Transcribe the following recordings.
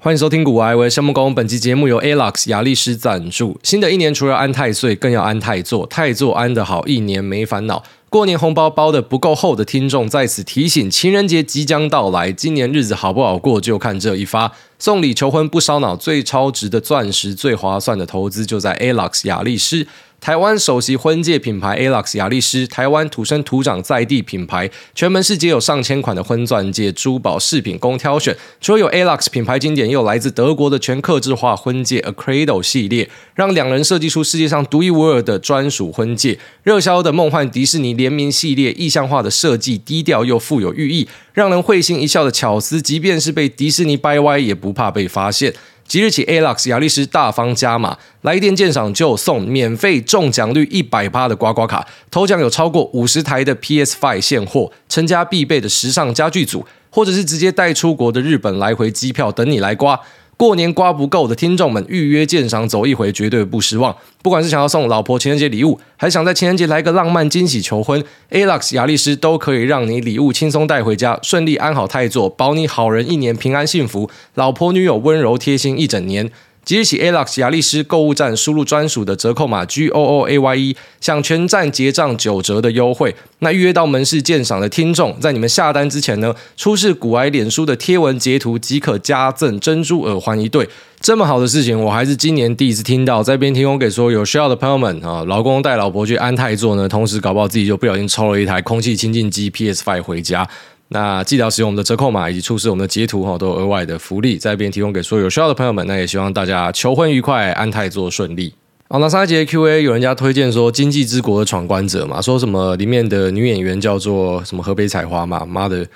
欢迎收听股癌，我是夏慕工。本期节目由 ALOX 亚力士赞助。新的一年，除了安太岁，更要安太座。太座安得好，一年没烦恼。过年红包包得不够厚的听众，在此提醒：情人节即将到来，今年日子好不好过，就看这一发。送礼求婚不烧脑，最超值的钻石，最划算的投资，就在 ALOX 亚力士。台湾首席婚戒品牌 ALOX 雅力士，台湾土生土长在地品牌，全门市皆有上千款的婚钻戒、珠宝饰品供挑选。除了有 ALOX 品牌经典，也有来自德国的全客制化婚戒 Acredo 系列，让两人设计出世界上独一无二的专属婚戒。热销的梦幻迪士尼联名系列，意象化的设计，低调又富有寓意，让人会心一笑的巧思，即便是被迪士尼掰歪，也不怕被发现。即日起，Alex 亚力士大方加码，来电鉴赏就送免费中奖率一百趴的刮刮卡，头奖有超过五十台的 PS5 现货，成家必备的时尚家具组，或者是直接带出国的日本来回机票等你来刮。过年刮不够的听众们，预约鉴赏走一回绝对不失望。不管是想要送老婆情人节礼物，还想在情人节来个浪漫惊喜求婚，Alex 亚力士都可以让你礼物轻松带回家，顺利安好太座，保你好人一年平安幸福，老婆女友温柔贴心一整年。即日起，ALOX 亚力士购物站输入专属的折扣码 G O O A Y E，享全站结账九折的优惠。那预约到门市鉴赏的听众，在你们下单之前呢，出示古埃脸书的贴文截图即可加赠珍珠耳环一对。这么好的事情，我还是今年第一次听到，在这边提供给所有需要的朋友们啊，老公带老婆去安泰座呢，同时搞不好自己就不小心抽了一台空气清净机 PS Five 回家。那记得使用我们的折扣码以及出示我们的截图哈，都有额外的福利在这边提供给所有有需要的朋友们。那也希望大家求婚愉快，安泰座顺利。好，那上一节 Q&A 有人家推荐说《经济之国》的闯关者嘛，说什么里面的女演员叫做什么河北彩花嘛，妈的，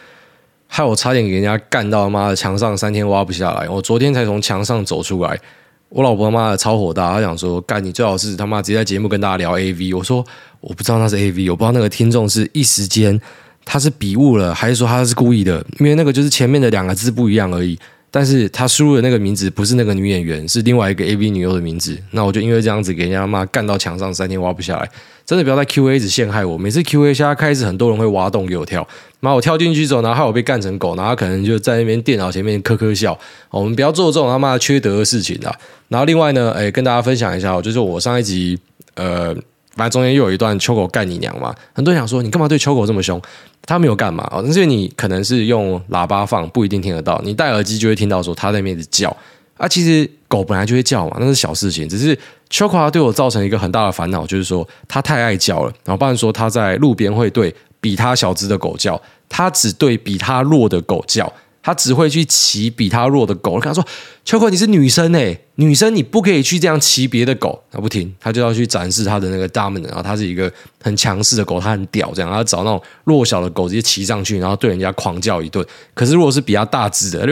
害我差点给人家干到妈的墙上三天挖不下来。我昨天才从墙上走出来，我老婆妈的超火大，她想说干你最好是他妈直接在节目跟大家聊 AV。我说我不知道那是 AV，我不知道那个听众是一时间。他是笔误了，还是说他是故意的？因为那个就是前面的两个字不一样而已。但是他输入的那个名字不是那个女演员，是另外一个 AV 女优的名字。那我就因为这样子给人家骂干到墙上三天挖不下来。真的不要在 QA 一直陷害我。每次 QA 下开始很多人会挖洞给我跳，然后我跳进去之后，然后害我被干成狗，然后可能就在那边电脑前面咯咯笑。我们不要做这种他妈缺德的事情啊。然后另外呢，哎，跟大家分享一下，就是我上一集呃。反正中间又有一段秋狗干你娘嘛，很多人想说你干嘛对秋狗这么凶？他没有干嘛哦，但是你可能是用喇叭放，不一定听得到。你戴耳机就会听到说他在那边一直叫啊。其实狗本来就会叫嘛，那是小事情。只是秋狗对我造成一个很大的烦恼，就是说他太爱叫了。然后不然说他在路边会对比他小只的狗叫，他只对比他弱的狗叫。他只会去骑比他弱的狗。我跟他说：“秋葵，你是女生诶，女生你不可以去这样骑别的狗。”他不听，他就要去展示他的那个 dominant。然后他是一个很强势的狗，他很屌，这样他找那种弱小的狗直接骑上去，然后对人家狂叫一顿。可是如果是比较大只的，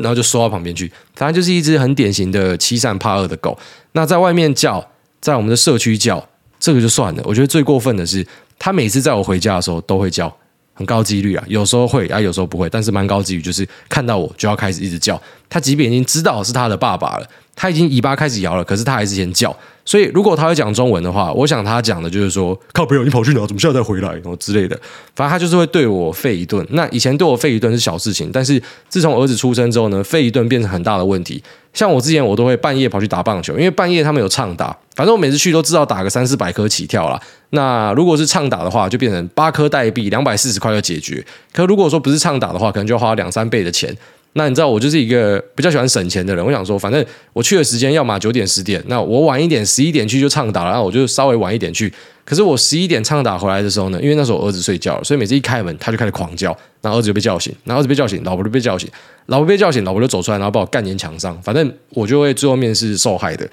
然后就缩到旁边去。反正就是一只很典型的欺善怕恶的狗。那在外面叫，在我们的社区叫，这个就算了。我觉得最过分的是，他每次在我回家的时候都会叫。很高几率啊，有时候会啊，有时候不会，但是蛮高几率，就是看到我就要开始一直叫。他即便已经知道是他的爸爸了，他已经尾巴开始摇了，可是他还是先叫。所以如果他会讲中文的话，我想他讲的就是说：“靠朋友，你跑去哪？怎么现在再回来？”然后之类的。反正他就是会对我废一顿。那以前对我废一顿是小事情，但是自从儿子出生之后呢，废一顿变成很大的问题。像我之前我都会半夜跑去打棒球，因为半夜他们有唱打，反正我每次去都知道打个三四百颗起跳啦。那如果是唱打的话，就变成八颗代币两百四十块就解决。可如果说不是唱打的话，可能就要花两三倍的钱。那你知道我就是一个比较喜欢省钱的人，我想说，反正我去的时间要么九点十点，那我晚一点十一点去就唱打了，然后我就稍微晚一点去。可是我十一点唱打回来的时候呢，因为那时候我儿子睡觉了，所以每次一开门他就开始狂叫，然后儿子就被叫醒，然后儿子被叫醒，老婆就被叫醒，老婆被叫醒，老婆就走出来，然后把我干进墙上，反正我就会最后面是受害的。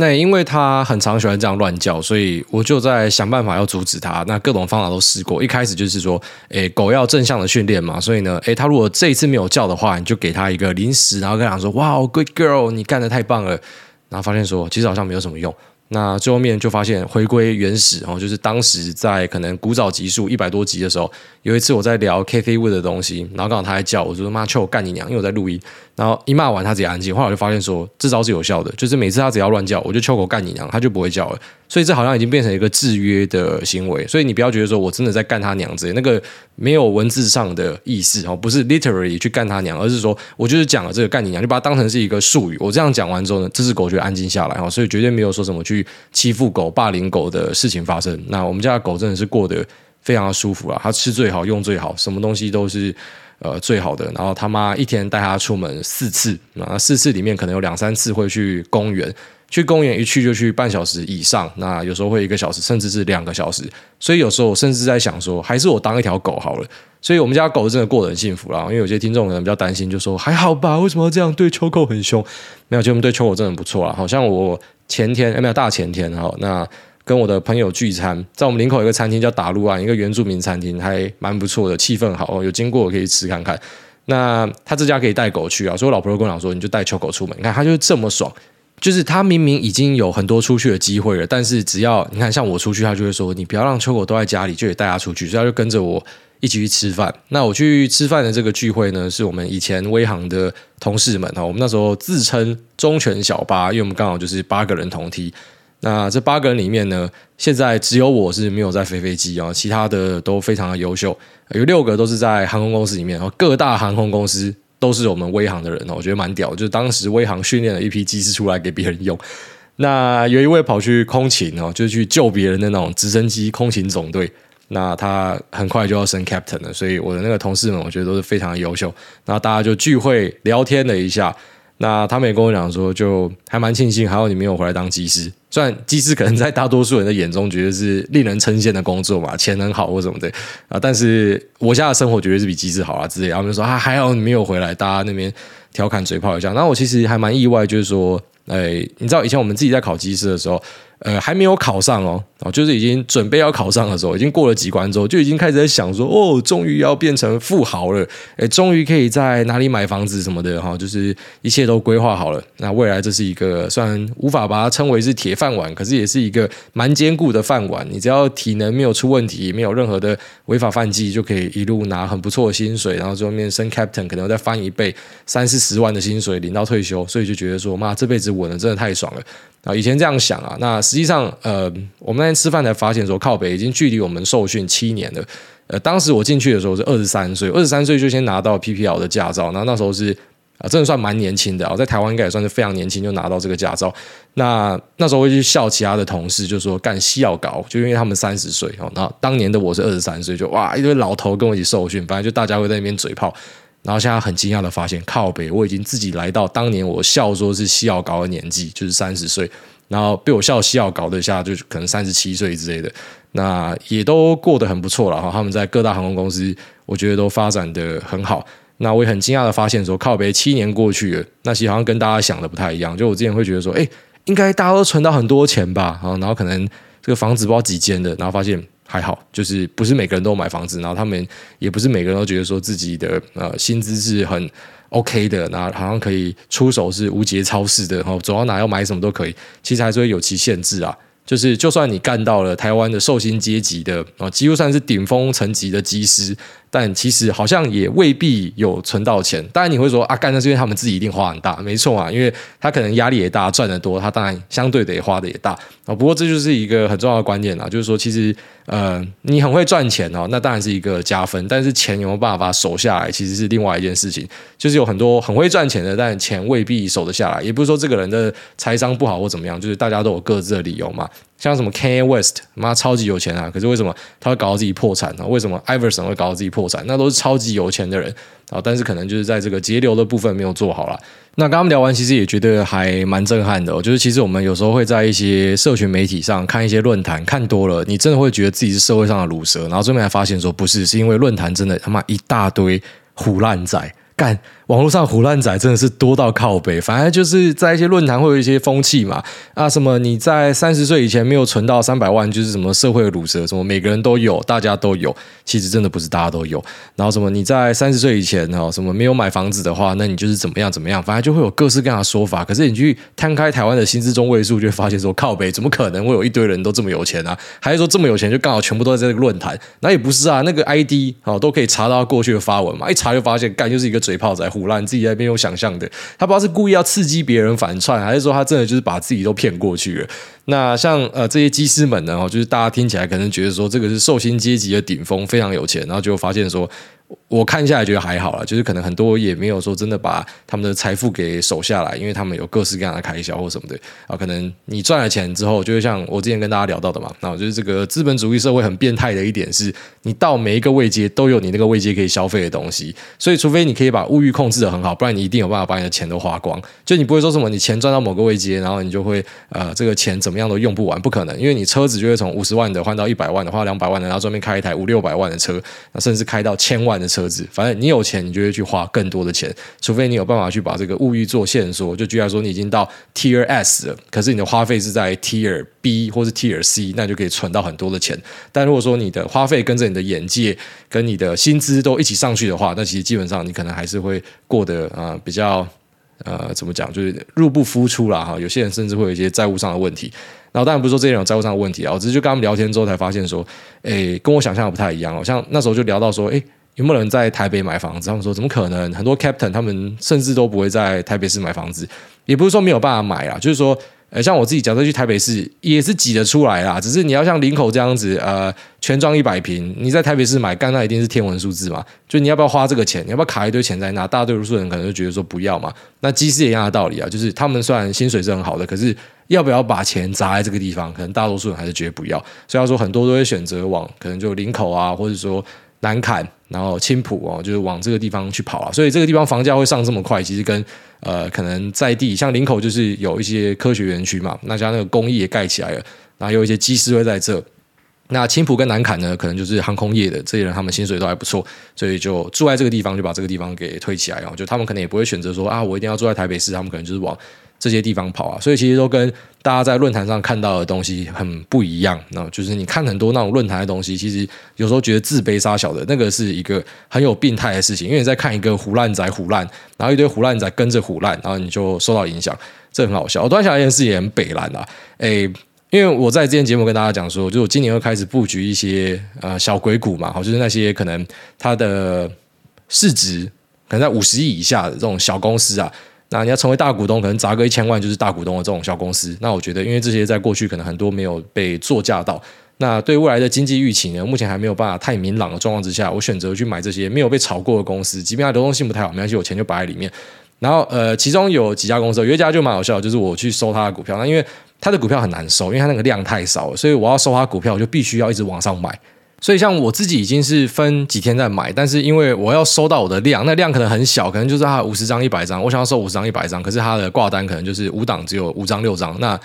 那因为他很常喜欢这样乱叫，所以我就在想办法要阻止他。那各种方法都试过。一开始就是说，诶，狗要正向的训练嘛，所以呢，诶，他如果这一次没有叫的话，你就给他一个零食，然后跟他说：“哇，good girl，你干得太棒了。”然后发现说，其实好像没有什么用。那最后面就发现回归原始哦，就是当时在可能古早集数一百多集的时候，有一次我在聊 KTV 的东西，然后刚好他还叫，我就说妈，求我干你娘，因为我在录音。然后一骂完他直接安静，后来我就发现说这招是有效的，就是每次他只要乱叫，我就求狗干你娘，他就不会叫了。所以这好像已经变成一个制约的行为。所以你不要觉得说我真的在干他娘之类，那个没有文字上的意思哦，不是 literally 去干他娘，而是说我就是讲了这个干你娘，就把它当成是一个术语。我这样讲完之后呢，这只狗就安静下来哦，所以绝对没有说什么去欺负狗、霸凌狗的事情发生。那我们家的狗真的是过得非常舒服啊，它吃最好，用最好，什么东西都是。呃，最好的。然后他妈一天带他出门四次，那四次里面可能有两三次会去公园，去公园一去就去半小时以上，那有时候会一个小时，甚至是两个小时。所以有时候我甚至在想说，还是我当一条狗好了。所以我们家狗真的过得很幸福啦。因为有些听众可能比较担心，就说还好吧，为什么要这样对秋狗很凶？没有，就我们对秋狗真的很不错啦。好像我前天，哎，没有大前天哈，那。跟我的朋友聚餐，在我们林口一个餐厅叫打路安，一个原住民餐厅，还蛮不错的，气氛好，有经过可以吃看看。那他这家可以带狗去啊，所以我老婆就跟我讲说，你就带秋狗出门，你看他就这么爽，就是他明明已经有很多出去的机会了，但是只要你看像我出去，他就会说你不要让秋狗都在家里，就得带他出去，所以他就跟着我一起去吃饭。那我去吃饭的这个聚会呢，是我们以前威航的同事们哈，我们那时候自称忠犬小八，因为我们刚好就是八个人同梯。那这八个人里面呢，现在只有我是没有在飞飞机啊，其他的都非常的优秀，有六个都是在航空公司里面，各大航空公司都是我们威航的人哦，我觉得蛮屌，就是当时威航训练了一批机师出来给别人用。那有一位跑去空勤哦，就去救别人的那种直升机空勤总队，那他很快就要升 captain 了，所以我的那个同事们，我觉得都是非常优秀。那大家就聚会聊天了一下。那他们也跟我讲说，就还蛮庆幸，还好你没有回来当机师。虽然机师可能在大多数人的眼中觉得是令人称羡的工作嘛，钱很好或什么的啊，但是我家的生活绝对是比机师好啊之类。他们就说啊，还好你没有回来，大家那边调侃嘴炮一下。那我其实还蛮意外，就是说，哎，你知道以前我们自己在考机师的时候。呃，还没有考上哦，哦，就是已经准备要考上的时候，已经过了几关之后，就已经开始在想说，哦，终于要变成富豪了，诶，终于可以在哪里买房子什么的哈，就是一切都规划好了。那未来这是一个虽然无法把它称为是铁饭碗，可是也是一个蛮坚固的饭碗。你只要体能没有出问题，没有任何的违法犯纪，就可以一路拿很不错的薪水，然后最后面升 captain，可能再翻一倍，三四十万的薪水领到退休，所以就觉得说，妈，这辈子稳了，真的太爽了。啊，以前这样想啊，那实际上，呃，我们那天吃饭才发现说，靠北已经距离我们受训七年了。呃，当时我进去的时候是二十三岁，二十三岁就先拿到 PPL 的驾照，那那时候是啊，真的算蛮年轻的啊，在台湾应该也算是非常年轻就拿到这个驾照。那那时候会去笑其他的同事，就说干西药搞，就因为他们三十岁哦，然后当年的我是二十三岁，就哇一堆老头跟我一起受训，反正就大家会在那边嘴炮。然后现在很惊讶的发现，靠北，我已经自己来到当年我笑说是西药高的年纪，就是三十岁。然后被我笑西药搞得下，就可能三十七岁之类的，那也都过得很不错了哈。他们在各大航空公司，我觉得都发展得很好。那我也很惊讶的发现说，靠北七年过去了，那其实好像跟大家想的不太一样。就我之前会觉得说，哎，应该大家都存到很多钱吧？然后可能这个房子不知道几间的，然后发现。还好，就是不是每个人都买房子，然后他们也不是每个人都觉得说自己的呃薪资是很 OK 的，然后好像可以出手是无节超市的，然后走到哪要买什么都可以，其实还是会有其限制啊。就是，就算你干到了台湾的寿星阶级的啊，几乎算是顶峰层级的机师，但其实好像也未必有存到钱。当然你会说啊，干的是因为他们自己一定花很大，没错啊，因为他可能压力也大，赚得多，他当然相对的也花的也大啊。不过这就是一个很重要的观念啊，就是说其实呃，你很会赚钱哦，那当然是一个加分，但是钱有没有办法守下来，其实是另外一件事情。就是有很多很会赚钱的，但钱未必守得下来。也不是说这个人的财商不好或怎么样，就是大家都有各自的理由嘛。像什么 k a n y West，妈超级有钱啊！可是为什么他会搞到自己破产呢？为什么 Iverson 会搞到自己破产？那都是超级有钱的人啊！但是可能就是在这个节流的部分没有做好啦。那刚刚聊完，其实也觉得还蛮震撼的哦。就是其实我们有时候会在一些社群媒体上看一些论坛，看多了，你真的会觉得自己是社会上的卤蛇，然后最后才发现说不是，是因为论坛真的他妈一大堆虎烂仔干。网络上胡烂仔真的是多到靠北，反正就是在一些论坛会有一些风气嘛，啊什么你在三十岁以前没有存到三百万，就是什么社会的鲁蛇，什么每个人都有，大家都有，其实真的不是大家都有。然后什么你在三十岁以前哈，什么没有买房子的话，那你就是怎么样怎么样，反正就会有各式各样的说法。可是你去摊开台湾的薪资中位数，就会发现说靠北，怎么可能会有一堆人都这么有钱啊？还是说这么有钱就刚好全部都在这个论坛？那也不是啊，那个 ID 哦都可以查到过去的发文嘛，一查就发现干就是一个嘴炮仔。腐烂，自己在那边有想象的。他不知道是故意要刺激别人反串，还是说他真的就是把自己都骗过去了。那像呃这些机师们呢，就是大家听起来可能觉得说这个是寿星阶级的顶峰，非常有钱，然后就发现说。我看下来觉得还好啦，就是可能很多也没有说真的把他们的财富给守下来，因为他们有各式各样的开销或什么的啊。可能你赚了钱之后，就会像我之前跟大家聊到的嘛，那我觉得这个资本主义社会很变态的一点是，你到每一个位阶都有你那个位阶可以消费的东西，所以除非你可以把物欲控制得很好，不然你一定有办法把你的钱都花光。就你不会说什么你钱赚到某个位阶，然后你就会呃这个钱怎么样都用不完，不可能，因为你车子就会从五十万的换到一百万的，花两百万的，然后专门开一台五六百万的车，那甚至开到千万的车子，反正。你有钱，你就会去花更多的钱，除非你有办法去把这个物欲做限缩。就居然说，你已经到 Tier S 了，可是你的花费是在 Tier B 或是 Tier C，那就可以存到很多的钱。但如果说你的花费跟着你的眼界跟你的薪资都一起上去的话，那其实基本上你可能还是会过得啊、呃、比较呃怎么讲，就是入不敷出啦。哈。有些人甚至会有一些债务上的问题。然后当然不是说这些人有债务上的问题啊，我只是就跟他们聊天之后才发现说，诶，跟我想象的不太一样。好像那时候就聊到说，诶。有没有人在台北买房子？他们说怎么可能？很多 captain 他们甚至都不会在台北市买房子，也不是说没有办法买啊，就是说，呃，像我自己假设去台北市也是挤得出来啦。只是你要像林口这样子，呃，全装一百平，你在台北市买，干那一定是天文数字嘛。就你要不要花这个钱？你要不要卡一堆钱在那？大多数人可能就觉得说不要嘛。那机师也一样的道理啊，就是他们虽然薪水是很好的，可是要不要把钱砸在这个地方？可能大多数人还是觉得不要。所以说很多都会选择往可能就林口啊，或者说。南崁，然后青浦哦，就是往这个地方去跑啊，所以这个地方房价会上这么快，其实跟呃可能在地像林口就是有一些科学园区嘛，那家那个工艺也盖起来了，然后有一些机师会在这。那青埔跟南崁呢，可能就是航空业的这些人，他们薪水都还不错，所以就住在这个地方，就把这个地方给推起来哦。就他们可能也不会选择说啊，我一定要住在台北市，他们可能就是往这些地方跑啊。所以其实都跟大家在论坛上看到的东西很不一样。那就是你看很多那种论坛的东西，其实有时候觉得自卑杀小的那个是一个很有病态的事情，因为你在看一个胡烂仔胡烂，然后一堆胡烂仔跟着胡烂，然后你就受到影响，这很好笑。我突然想一件事也很北烂啊，诶。因为我在之前节目跟大家讲说，就我今年会开始布局一些呃小鬼股嘛，好，就是那些可能它的市值可能在五十亿以下的这种小公司啊，那你要成为大股东，可能砸个一千万就是大股东的这种小公司。那我觉得，因为这些在过去可能很多没有被作价到，那对未来的经济预期呢，目前还没有办法太明朗的状况之下，我选择去买这些没有被炒过的公司，即便它流动性不太好，没关系，我钱就摆在里面。然后呃，其中有几家公司，有一家就蛮好笑，就是我去收他的股票，那因为。他的股票很难收，因为他那个量太少了，所以我要收他股票，我就必须要一直往上买。所以像我自己已经是分几天在买，但是因为我要收到我的量，那量可能很小，可能就是他五十张、一百张，我想要收五十张、一百张，可是他的挂单可能就是五档只有五张、六张，那。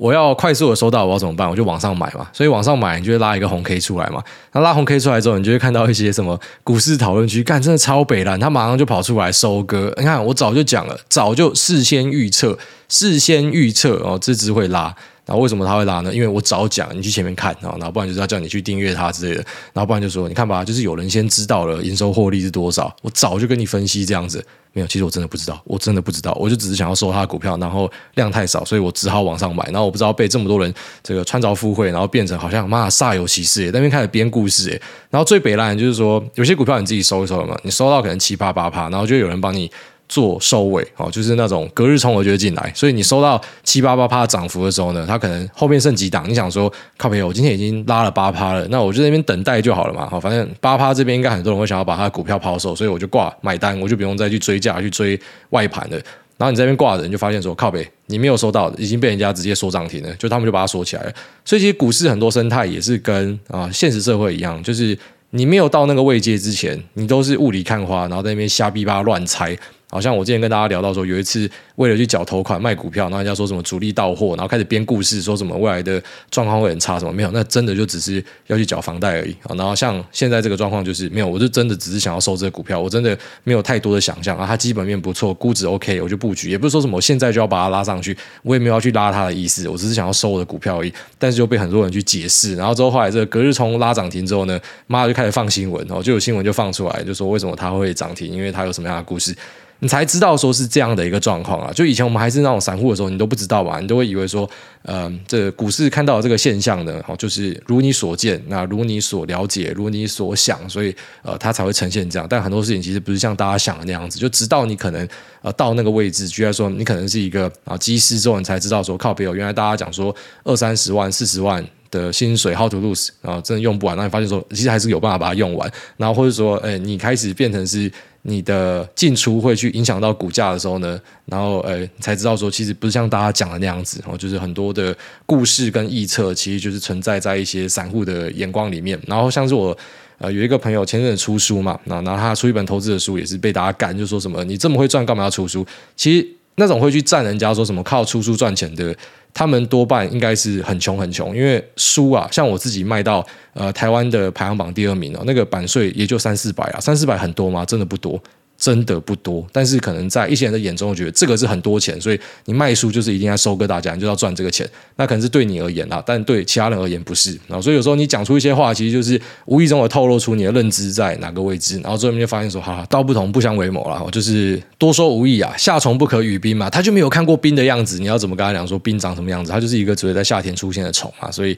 我要快速的收到，我要怎么办？我就网上买嘛。所以网上买，你就会拉一个红 K 出来嘛。那拉红 K 出来之后，你就会看到一些什么股市讨论区，干真的超北烂，他马上就跑出来收割。你看，我早就讲了，早就事先预测，事先预测哦，这只会拉。然后为什么他会拉呢？因为我早讲，你去前面看啊，然后不然就是要叫你去订阅它之类的，然后不然就说你看吧，就是有人先知道了营收获利是多少，我早就跟你分析这样子。没有，其实我真的不知道，我真的不知道，我就只是想要收他的股票，然后量太少，所以我只好往上买。然后我不知道被这么多人这个穿凿附会，然后变成好像妈煞有其事，那边开始编故事。然后最北烂就是说，有些股票你自己收一收了嘛，你收到可能七八八趴，然后就有人帮你。做收尾哦，就是那种隔日冲我就会进来，所以你收到七八八趴涨幅的时候呢，它可能后面剩几档，你想说靠北，我今天已经拉了八趴了，那我就在那边等待就好了嘛。好，反正八趴这边应该很多人会想要把他的股票抛售，所以我就挂买单，我就不用再去追价去追外盘了。然后你这边挂的人就发现说靠北，你没有收到已经被人家直接锁涨停了，就他们就把它锁起来了。所以其实股市很多生态也是跟啊现实社会一样，就是你没有到那个位阶之前，你都是雾里看花，然后在那边瞎逼八乱猜。好像我之前跟大家聊到说，有一次为了去缴头款卖股票，然后人家说什么主力到货，然后开始编故事，说什么未来的状况会很差，什么没有，那真的就只是要去缴房贷而已啊。然后像现在这个状况就是没有，我就真的只是想要收这个股票，我真的没有太多的想象啊。它基本面不错，估值 OK，我就布局，也不是说什么我现在就要把它拉上去，我也没有要去拉它的意思，我只是想要收我的股票而已。但是就被很多人去解释，然后之后后来这个隔日冲拉涨停之后呢，妈就开始放新闻，哦就有新闻就放出来，就说为什么它会涨停，因为它有什么样的故事。你才知道说是这样的一个状况啊。就以前我们还是那种散户的时候，你都不知道吧，你都会以为说，呃，这股市看到这个现象呢，哦，就是如你所见，那如你所了解，如你所想，所以呃，它才会呈现这样。但很多事情其实不是像大家想的那样子，就直到你可能呃到那个位置，居然说你可能是一个啊机师之后，你才知道说靠北哦，原来大家讲说二三十万、四十万。的薪水 how to lose，然后真的用不完，那你发现说其实还是有办法把它用完，然后或者说，哎，你开始变成是你的进出会去影响到股价的时候呢，然后呃，才知道说其实不是像大家讲的那样子，哦，就是很多的故事跟臆测，其实就是存在在一些散户的眼光里面。然后像是我呃有一个朋友前阵子出书嘛，然后他出一本投资的书，也是被大家干，就说什么你这么会赚，干嘛要出书？其实那种会去赞人家说什么靠出书赚钱的。他们多半应该是很穷很穷，因为书啊，像我自己卖到呃台湾的排行榜第二名哦，那个版税也就三四百啊，三四百很多吗？真的不多。真的不多，但是可能在一些人的眼中，我觉得这个是很多钱，所以你卖书就是一定要收割大家，你就要赚这个钱。那可能是对你而言啦，但对其他人而言不是。然后所以有时候你讲出一些话，其实就是无意中我透露出你的认知在哪个位置。然后最后面就发现说，哈，道不同不相为谋啦，就是多说无益啊。夏虫不可语冰嘛，他就没有看过冰的样子，你要怎么跟他讲说冰长什么样子？他就是一个只会在夏天出现的虫嘛，所以。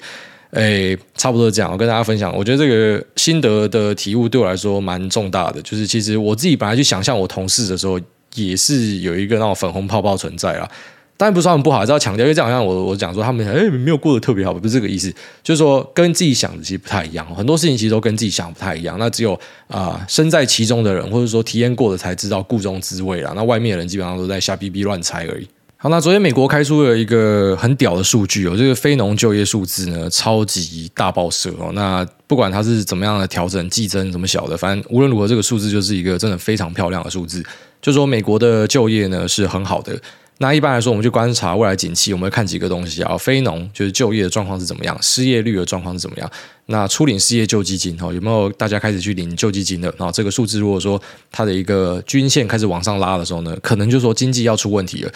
诶，差不多这样。我跟大家分享，我觉得这个心得的体悟对我来说蛮重大的。就是其实我自己本来去想象我同事的时候，也是有一个那种粉红泡泡存在啦。当然不是说他们不好，还是要强调，因为这样好像我我讲说他们诶没有过得特别好，不是这个意思。就是说跟自己想的其实不太一样，很多事情其实都跟自己想的不太一样。那只有啊、身在其中的人，或者说体验过的才知道故中滋味啦。那外面的人基本上都在瞎逼逼乱猜而已。好，那昨天美国开出了一个很屌的数据哦，这个非农就业数字呢，超级大爆射哦。那不管它是怎么样的调整、季增怎么小的，反正无论如何，这个数字就是一个真的非常漂亮的数字。就说美国的就业呢是很好的。那一般来说，我们去观察未来景气，我们会看几个东西啊。非农就是就业的状况是怎么样，失业率的状况是怎么样。那初领失业救济金哦，有没有大家开始去领救济金的？然后这个数字如果说它的一个均线开始往上拉的时候呢，可能就说经济要出问题了。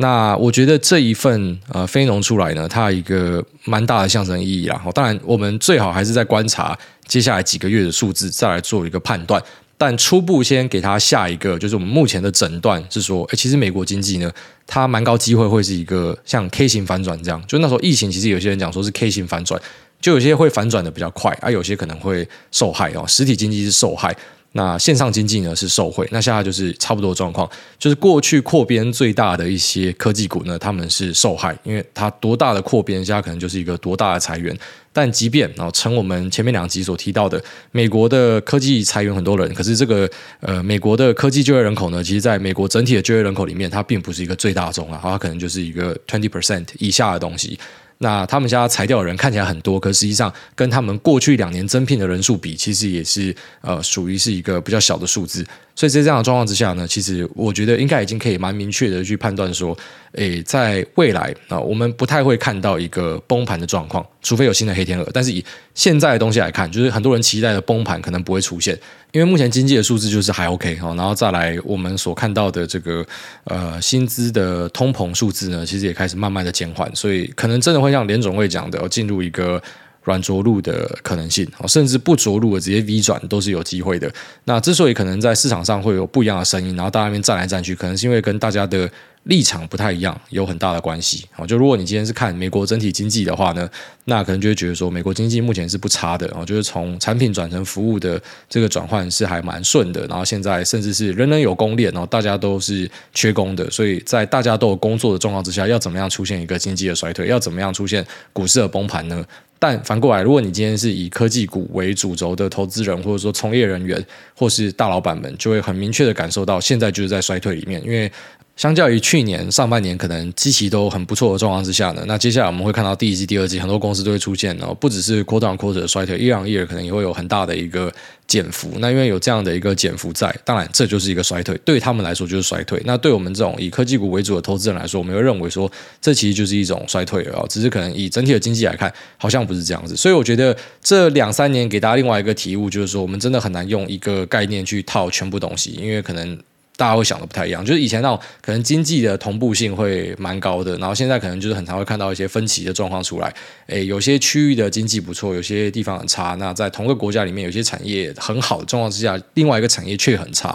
那我觉得这一份呃非农出来呢，它有一个蛮大的象征意义啦。当然，我们最好还是在观察接下来几个月的数字，再来做一个判断。但初步先给它下一个，就是我们目前的诊断是说，诶，其实美国经济呢，它蛮高机会会是一个像 K 型反转这样。就那时候疫情，其实有些人讲说是 K 型反转，就有些会反转的比较快，而、有些可能会受害哦。实体经济是受害。那线上经济呢是受惠，那现在就是差不多状况，就是过去扩编最大的一些科技股呢，他们是受害，因为它多大的扩编，现在可能就是一个多大的裁员。但即便啊，成我们前面两集所提到的，美国的科技裁员很多人，可是这个呃，美国的科技就业人口呢，其实在美国整体的就业人口里面，它并不是一个最大宗啊，它可能就是一个 twenty percent 以下的东西。那他们家裁掉的人看起来很多，可实际上跟他们过去两年增聘的人数比，其实也是呃属于是一个比较小的数字。所以在这样的状况之下呢，其实我觉得应该已经可以蛮明确的去判断说，诶，在未来啊，我们不太会看到一个崩盘的状况，除非有新的黑天鹅。但是以现在的东西来看，就是很多人期待的崩盘可能不会出现，因为目前经济的数字就是还 OK。然后再来我们所看到的这个呃薪资的通膨数字呢，其实也开始慢慢的减缓，所以可能真的会像联总会讲的，要进入一个。软着陆的可能性，甚至不着陆的直接 V 转都是有机会的。那之所以可能在市场上会有不一样的声音，然后大家那边站来站去，可能是因为跟大家的立场不太一样，有很大的关系。好，就如果你今天是看美国整体经济的话呢，那可能就会觉得说美国经济目前是不差的，哦，就是从产品转成服务的这个转换是还蛮顺的。然后现在甚至是人人有工链，然后大家都是缺工的，所以在大家都有工作的状况之下，要怎么样出现一个经济的衰退？要怎么样出现股市的崩盘呢？但反过来，如果你今天是以科技股为主轴的投资人，或者说从业人员，或是大老板们，就会很明确的感受到，现在就是在衰退里面，因为。相较于去年上半年可能基期都很不错的状况之下呢，那接下来我们会看到第一季、第二季很多公司都会出现哦，不只是 quarter on quarter 的衰退，year on year 可能也会有很大的一个减幅。那因为有这样的一个减幅在，当然这就是一个衰退，对他们来说就是衰退。那对我们这种以科技股为主的投资人来说，我们会认为说这其实就是一种衰退啊，只是可能以整体的经济来看，好像不是这样子。所以我觉得这两三年给大家另外一个体悟，就是说我们真的很难用一个概念去套全部东西，因为可能。大家会想的不太一样，就是以前那种可能经济的同步性会蛮高的，然后现在可能就是很常会看到一些分歧的状况出来。诶，有些区域的经济不错，有些地方很差。那在同个国家里面，有些产业很好的状况之下，另外一个产业却很差。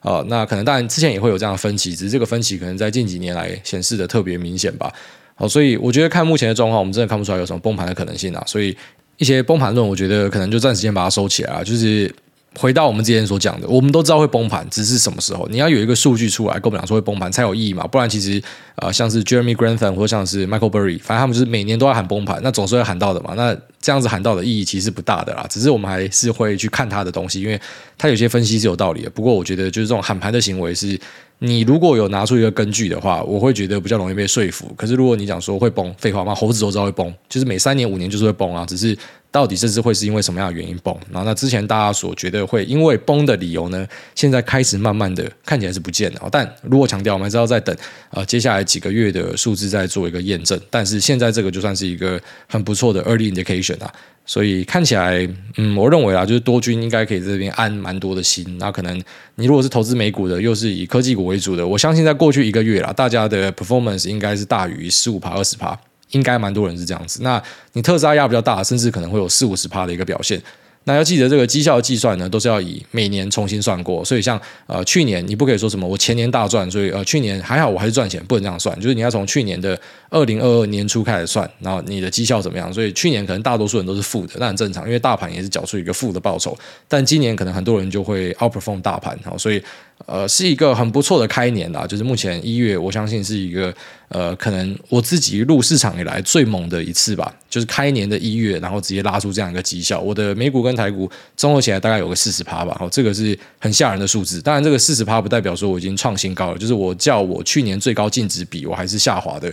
啊、呃，那可能当然之前也会有这样的分歧，只是这个分歧可能在近几年来显示的特别明显吧。好，所以我觉得看目前的状况，我们真的看不出来有什么崩盘的可能性啊。所以一些崩盘论，我觉得可能就暂时先把它收起来啊，就是。回到我们之前所讲的，我们都知道会崩盘，只是什么时候？你要有一个数据出来，跟我们讲说会崩盘才有意义嘛？不然其实呃，像是 Jeremy Grantham 或像是 Michael Burry，反正他们就是每年都要喊崩盘，那总是会喊到的嘛。那这样子喊到的意义其实不大的啦，只是我们还是会去看他的东西，因为他有些分析是有道理的。不过我觉得就是这种喊盘的行为是。你如果有拿出一个根据的话，我会觉得比较容易被说服。可是如果你讲说会崩，废话嘛，猴子都知道会崩，就是每三年五年就是会崩啊。只是到底这次会是因为什么样的原因崩？然后那之前大家所觉得会因为崩的理由呢，现在开始慢慢的看起来是不见了。但如果强调，我们还是要再等呃接下来几个月的数字再做一个验证。但是现在这个就算是一个很不错的 early indication 啊。所以看起来，嗯，我认为啊，就是多军应该可以在这边安蛮多的心。那可能你如果是投资美股的，又是以科技股为主的，我相信在过去一个月啦，大家的 performance 应该是大于十五趴、二十趴，应该蛮多人是这样子。那你特斯拉压比较大，甚至可能会有四五十趴的一个表现。那要记得，这个绩效计算呢，都是要以每年重新算过。所以像呃去年，你不可以说什么我前年大赚，所以呃去年还好我还是赚钱，不能这样算。就是你要从去年的二零二二年初开始算，然后你的绩效怎么样？所以去年可能大多数人都是负的，那很正常，因为大盘也是缴出一个负的报酬。但今年可能很多人就会 outperform 大盘，好，所以。呃，是一个很不错的开年啦，就是目前一月，我相信是一个呃，可能我自己入市场以来最猛的一次吧。就是开年的一月，然后直接拉出这样一个绩效，我的美股跟台股综合起来大概有个四十趴吧。好，这个是很吓人的数字。当然，这个四十趴不代表说我已经创新高了，就是我叫我去年最高净值比，我还是下滑的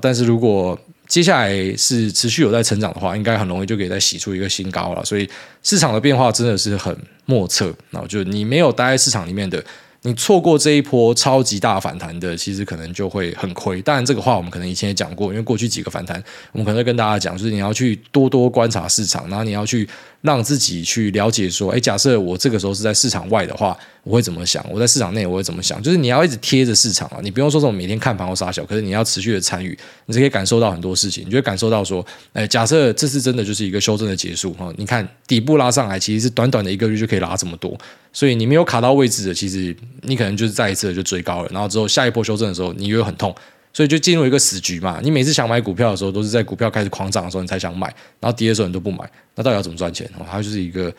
但是如果接下来是持续有在成长的话，应该很容易就可以再洗出一个新高了。所以市场的变化真的是很莫测。那就你没有待在市场里面的。你错过这一波超级大反弹的，其实可能就会很亏。当然，这个话我们可能以前也讲过，因为过去几个反弹，我们可能会跟大家讲，就是你要去多多观察市场，然后你要去让自己去了解说，哎，假设我这个时候是在市场外的话，我会怎么想？我在市场内我会怎么想？就是你要一直贴着市场啊，你不用说这种每天看盘或杀小，可是你要持续的参与，你就可以感受到很多事情，你就会感受到说，哎，假设这次真的就是一个修正的结束哈，你看底部拉上来，其实是短短的一个月就可以拉这么多。所以你没有卡到位置的，其实你可能就是再一次的就追高了，然后之后下一波修正的时候，你又很痛，所以就进入一个死局嘛。你每次想买股票的时候，都是在股票开始狂涨的时候你才想买，然后跌的时候你都不买，那到底要怎么赚钱？它就是一个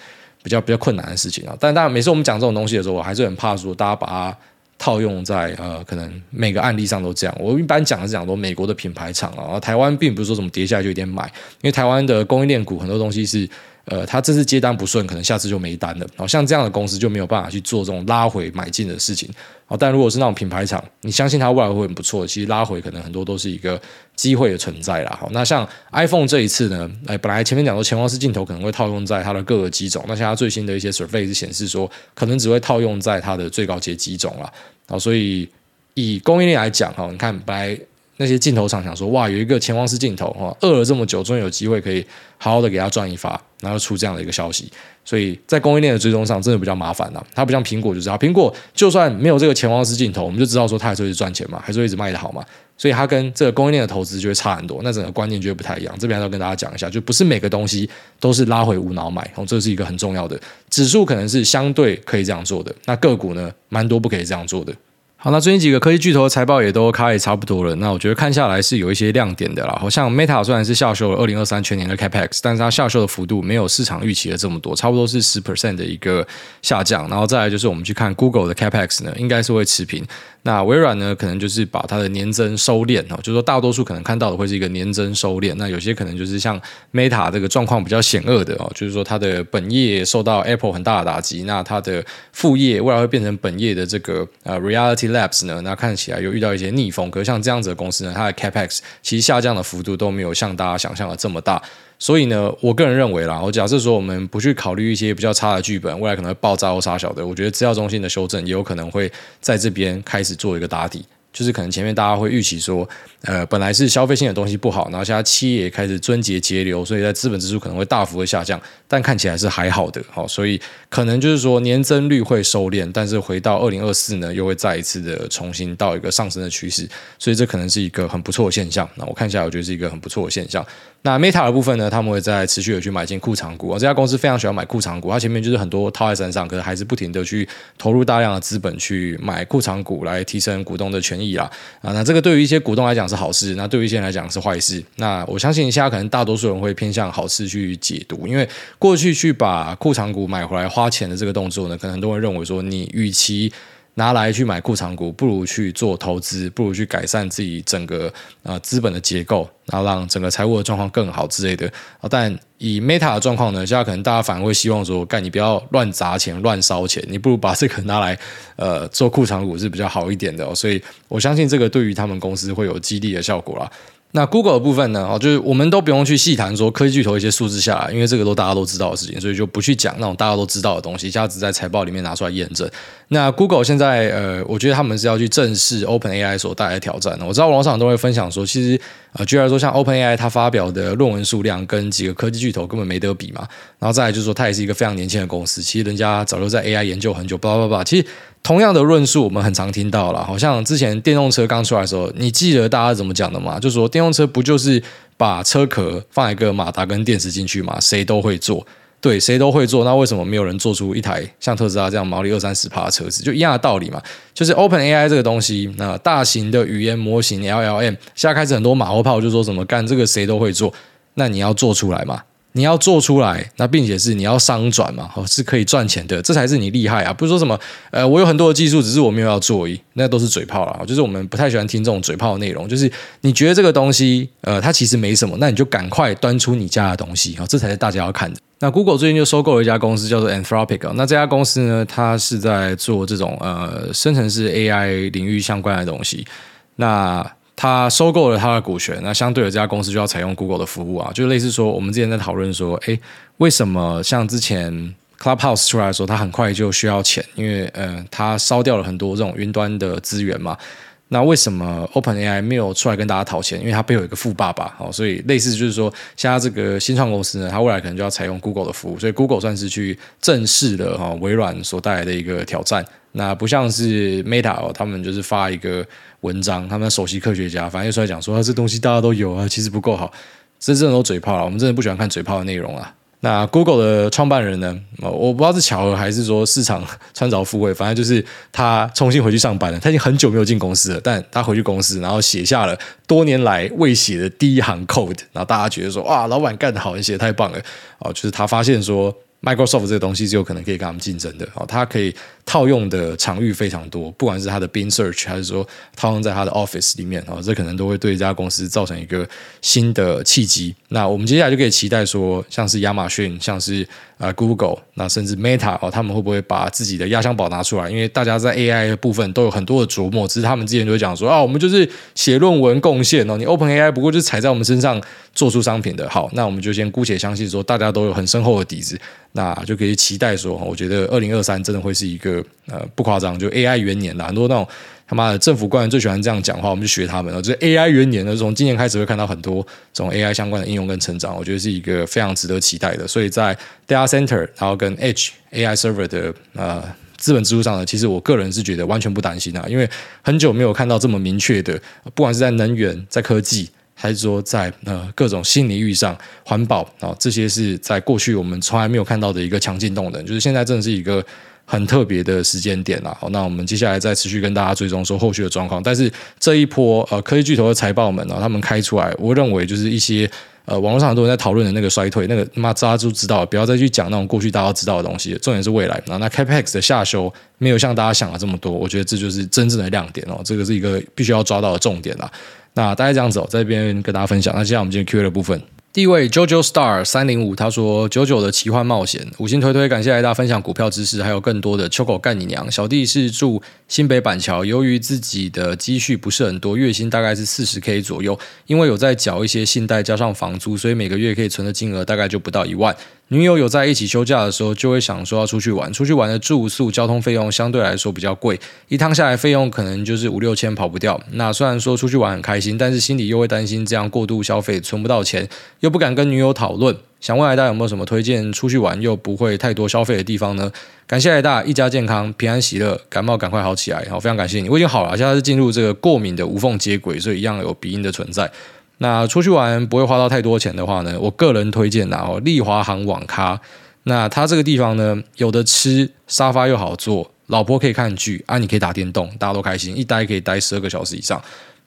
比较比较困难的事情啊。但当然，每次我们讲这种东西的时候，我还是很怕说大家把它套用在呃可能每个案例上都这样。我一般讲的是讲说美国的品牌厂啊，台湾并不是说什么跌下来就一定买，因为台湾的供应链股很多东西是。呃，他这次接单不顺，可能下次就没单了。好像这样的公司就没有办法去做这种拉回买进的事情。好，但如果是那种品牌厂，你相信它未来会很不错。其实拉回可能很多都是一个机会的存在啦。好，那像 iPhone 这一次呢，哎，本来前面讲说前光式镜头可能会套用在它的各个机种，那现在最新的一些 survey 是显示说，可能只会套用在它的最高阶机种啦。好，所以以供应链来讲，哈，你看本来。那些镜头厂想说，哇，有一个潜望式镜头，哈，饿了这么久，终于有机会可以好好的给他赚一发，然后出这样的一个消息，所以在供应链的追踪上真的比较麻烦了。它不像苹果就知道，苹果就算没有这个潜望式镜头，我们就知道说它还是会赚钱嘛，还是会一直卖得好嘛，所以它跟这个供应链的投资就会差很多，那整个观念就会不太一样。这边要跟大家讲一下，就不是每个东西都是拉回无脑买，哦，这是一个很重要的指数，可能是相对可以这样做的，那个股呢，蛮多不可以这样做的。好，那最近几个科技巨头的财报也都开也差不多了。那我觉得看下来是有一些亮点的啦。好像 Meta 虽然是下修了二零二三全年的 Capex，但是它下修的幅度没有市场预期的这么多，差不多是十 percent 的一个下降。然后再来就是我们去看 Google 的 Capex 呢，应该是会持平。那微软呢，可能就是把它的年增收敛哦，就是说大多数可能看到的会是一个年增收敛。那有些可能就是像 Meta 这个状况比较险恶的哦，就是说它的本业受到 Apple 很大的打击，那它的副业未来会变成本业的这个呃 Reality Labs 呢，那看起来又遇到一些逆风。可是像这样子的公司呢，它的 Capex 其实下降的幅度都没有像大家想象的这么大。所以呢，我个人认为啦，我假设说我们不去考虑一些比较差的剧本，未来可能会爆炸或杀小的，我觉得资料中心的修正也有可能会在这边开始做一个打底。就是可能前面大家会预期说，呃，本来是消费性的东西不好，然后现在企业也开始撙节节流，所以在资本支出可能会大幅的下降，但看起来是还好的，好，所以可能就是说年增率会收敛，但是回到二零二四呢，又会再一次的重新到一个上升的趋势，所以这可能是一个很不错的现象。那我看下来，我觉得是一个很不错的现象。那 Meta 的部分呢，他们会在持续的去买进库藏股，这家公司非常喜欢买库藏股，它前面就是很多套在身上，可是还是不停的去投入大量的资本去买库藏股来提升股东的权益啦。啊，那这个对于一些股东来讲是好事，那对于一些人来讲是坏事。那我相信现在可能大多数人会偏向好事去解读，因为过去去把库藏股买回来花钱的这个动作呢，可能很多人认为说，你与其拿来去买库藏股，不如去做投资，不如去改善自己整个呃资本的结构，然后让整个财务的状况更好之类的。但以 Meta 的状况呢，现在可能大家反而会希望说，干你不要乱砸钱、乱烧钱，你不如把这个拿来呃做库藏股是比较好一点的。所以我相信这个对于他们公司会有激励的效果啦。那 Google 的部分呢？哦，就是我们都不用去细谈说科技巨头一些数字下来，因为这个都大家都知道的事情，所以就不去讲那种大家都知道的东西，一下子在财报里面拿出来验证。那 Google 现在呃，我觉得他们是要去正视 OpenAI 所带来的挑战。我知道网上都会分享说，其实呃，居然说，像 OpenAI 它发表的论文数量跟几个科技巨头根本没得比嘛。然后再来就是说，它也是一个非常年轻的公司，其实人家早就在 AI 研究很久，叭叭叭。其实。同样的论述，我们很常听到了。好像之前电动车刚出来的时候，你记得大家怎么讲的吗？就说电动车不就是把车壳放一个马达跟电池进去嘛？谁都会做，对，谁都会做。那为什么没有人做出一台像特斯拉这样毛利二三十趴的车子？就一样的道理嘛。就是 OpenAI 这个东西，那大型的语言模型 LLM，现在开始很多马后炮就说什么干这个谁都会做，那你要做出来嘛。你要做出来，那并且是你要商转嘛，哦，是可以赚钱的，这才是你厉害啊！不是说什么，呃，我有很多的技术，只是我没有要做而已，那都是嘴炮啦。就是我们不太喜欢听这种嘴炮的内容。就是你觉得这个东西，呃，它其实没什么，那你就赶快端出你家的东西啊，这才是大家要看的。那 Google 最近就收购了一家公司，叫做 Anthropic。那这家公司呢，它是在做这种呃生成式 AI 领域相关的东西。那他收购了他的股权，那相对的这家公司就要采用 Google 的服务啊，就类似说我们之前在讨论说，诶，为什么像之前 Clubhouse 出来的时候，它很快就需要钱，因为呃，它烧掉了很多这种云端的资源嘛。那为什么 OpenAI 没有出来跟大家讨钱？因为它背后有一个富爸爸，哦，所以类似就是说，现在这个新创公司呢，它未来可能就要采用 Google 的服务，所以 Google 算是去正视了哈微软所带来的一个挑战。那不像是 Meta 哦，他们就是发一个文章，他们首席科学家反正出来讲说，啊，这东西大家都有啊，其实不够好，真正的都嘴炮了。我们真的不喜欢看嘴炮的内容啊。那 Google 的创办人呢？我不知道是巧合还是说市场 穿着富贵，反正就是他重新回去上班了。他已经很久没有进公司了，但他回去公司，然后写下了多年来未写的第一行 code，然后大家觉得说，哇，老板干得好，你写得太棒了。哦，就是他发现说。Microsoft 这个东西是有可能可以跟他们竞争的，哦，他可以套用的场域非常多，不管是它的 Bing Search 还是说套用在它的 Office 里面，哦，这可能都会对这家公司造成一个新的契机。那我们接下来就可以期待说，像是亚马逊，像是。啊，Google，那甚至 Meta 哦，他们会不会把自己的压箱宝拿出来？因为大家在 AI 的部分都有很多的琢磨，只是他们之前就会讲说啊，我们就是写论文贡献哦，你 OpenAI 不过就是踩在我们身上做出商品的。好，那我们就先姑且相信说，大家都有很深厚的底子，那就可以期待说，我觉得二零二三真的会是一个呃不夸张，就 AI 元年啦，很多那种。他妈的，政府官员最喜欢这样讲话，我们就学他们了。就是 AI 元年呢，从今年开始会看到很多这种 AI 相关的应用跟成长，我觉得是一个非常值得期待的。所以在 Data Center，然后跟 Edge AI Server 的呃资本支出上呢，其实我个人是觉得完全不担心啊，因为很久没有看到这么明确的，不管是在能源、在科技，还是说在呃各种新领域上环保啊，这些是在过去我们从来没有看到的一个强劲动能，就是现在真的是一个。很特别的时间点啦，好，那我们接下来再持续跟大家追踪说后续的状况。但是这一波呃科技巨头的财报们呢，他们开出来，我认为就是一些呃网络上很多人在讨论的那个衰退，那个妈大家都知道，不要再去讲那种过去大家都知道的东西。重点是未来，那 Capex 的下修没有像大家想的这么多，我觉得这就是真正的亮点哦，这个是一个必须要抓到的重点啦。那大概这样子哦，在这边跟大家分享。那接下来我们进入 Q&A 的部分。第一位 JoJo Star 三零五，他说：“九九的奇幻冒险，五星推推，感谢大家分享股票知识，还有更多的秋狗干你娘。小弟是住新北板桥，由于自己的积蓄不是很多，月薪大概是四十 K 左右，因为有在缴一些信贷加上房租，所以每个月可以存的金额大概就不到一万。女友有在一起休假的时候，就会想说要出去玩。出去玩的住宿、交通费用相对来说比较贵，一趟下来费用可能就是五六千，跑不掉。那虽然说出去玩很开心，但是心里又会担心这样过度消费存不到钱，又不敢跟女友讨论。想问海大有没有什么推荐出去玩又不会太多消费的地方呢？感谢海大，一家健康，平安喜乐，感冒赶快好起来。好，非常感谢你，我已经好了，现在是进入这个过敏的无缝接轨，所以一样有鼻音的存在。那出去玩不会花到太多钱的话呢，我个人推荐的哦，丽华行网咖。那它这个地方呢，有的吃，沙发又好坐，老婆可以看剧啊，你可以打电动，大家都开心，一待可以待十二个小时以上。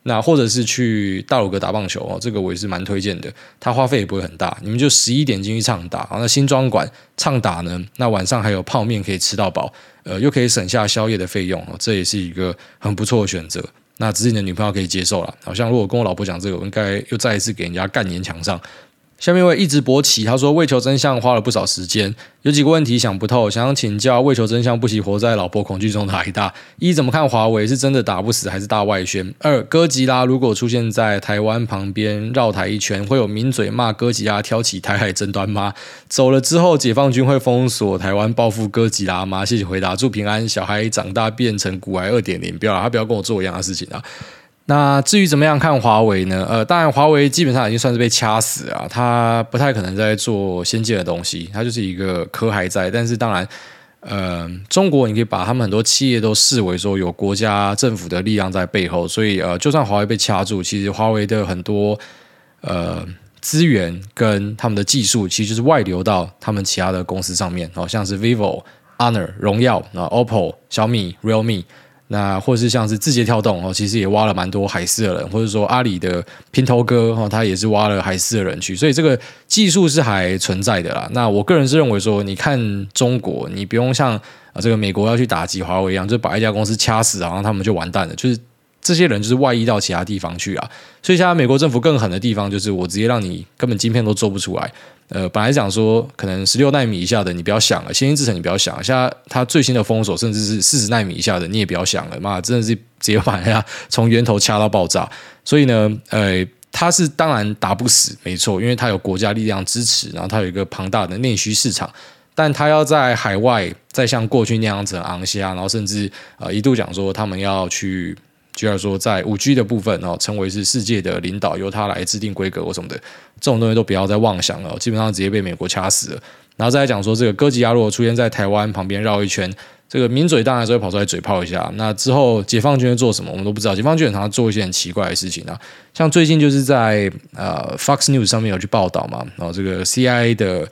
那或者是去大鲁阁打棒球哦，这个我也是蛮推荐的，它花费也不会很大，你们就十一点进去畅打，那新庄馆畅打呢，那晚上还有泡面可以吃到饱，呃，又可以省下宵夜的费用哦，这也是一个很不错的选择。那只是你的女朋友可以接受了，好像如果跟我老婆讲这个，我应该又再一次给人家干年墙上。下面一位一直勃起，他说为求真相花了不少时间，有几个问题想不透，想要请教为求真相不惜活在老婆恐惧中的海大：一、怎么看华为是真的打不死还是大外宣？二、哥吉拉如果出现在台湾旁边绕台一圈，会有名嘴骂哥吉拉挑起台海争端吗？走了之后，解放军会封锁台湾报复哥吉拉吗？谢谢回答，祝平安。小孩长大变成古癌二点零，不要了，他不要跟我做一样的事情啊。那至于怎么样看华为呢？呃，当然，华为基本上已经算是被掐死啊，它不太可能在做先进的东西，它就是一个壳还在。但是当然，呃，中国你可以把他们很多企业都视为说有国家政府的力量在背后，所以呃，就算华为被掐住，其实华为的很多呃资源跟他们的技术，其实就是外流到他们其他的公司上面，好像是 vivo、Honor、荣耀啊、OPPO、小米、Realme。那或是像是字节跳动哦，其实也挖了蛮多海思的人，或者说阿里的平头哥哦，他也是挖了海思的人去，所以这个技术是还存在的啦。那我个人是认为说，你看中国，你不用像啊这个美国要去打击华为一样，就把一家公司掐死，然后他们就完蛋了，就是。这些人就是外溢到其他地方去啊，所以现在美国政府更狠的地方就是我直接让你根本晶片都做不出来。呃，本来讲说可能十六奈米以下的你不要想了，先进制程你不要想了，现在它最新的封锁甚至是四十奈米以下的你也不要想了，妈真的是直接把人家 从源头掐到爆炸。所以呢，呃，它是当然打不死，没错，因为它有国家力量支持，然后它有一个庞大的内需市场，但它要在海外再像过去那样子昂下，然后甚至呃一度讲说他们要去。就要说，在五 G 的部分哦，成为是世界的领导，由他来制定规格或什么的，这种东西都不要再妄想了，基本上直接被美国掐死了。然后再来讲说，这个哥吉亚如果出现在台湾旁边绕一圈，这个名嘴当然是会跑出来嘴炮一下。那之后解放军会做什么，我们都不知道。解放军常常做一些很奇怪的事情啊，像最近就是在呃 Fox News 上面有去报道嘛，然后这个 CIA 的。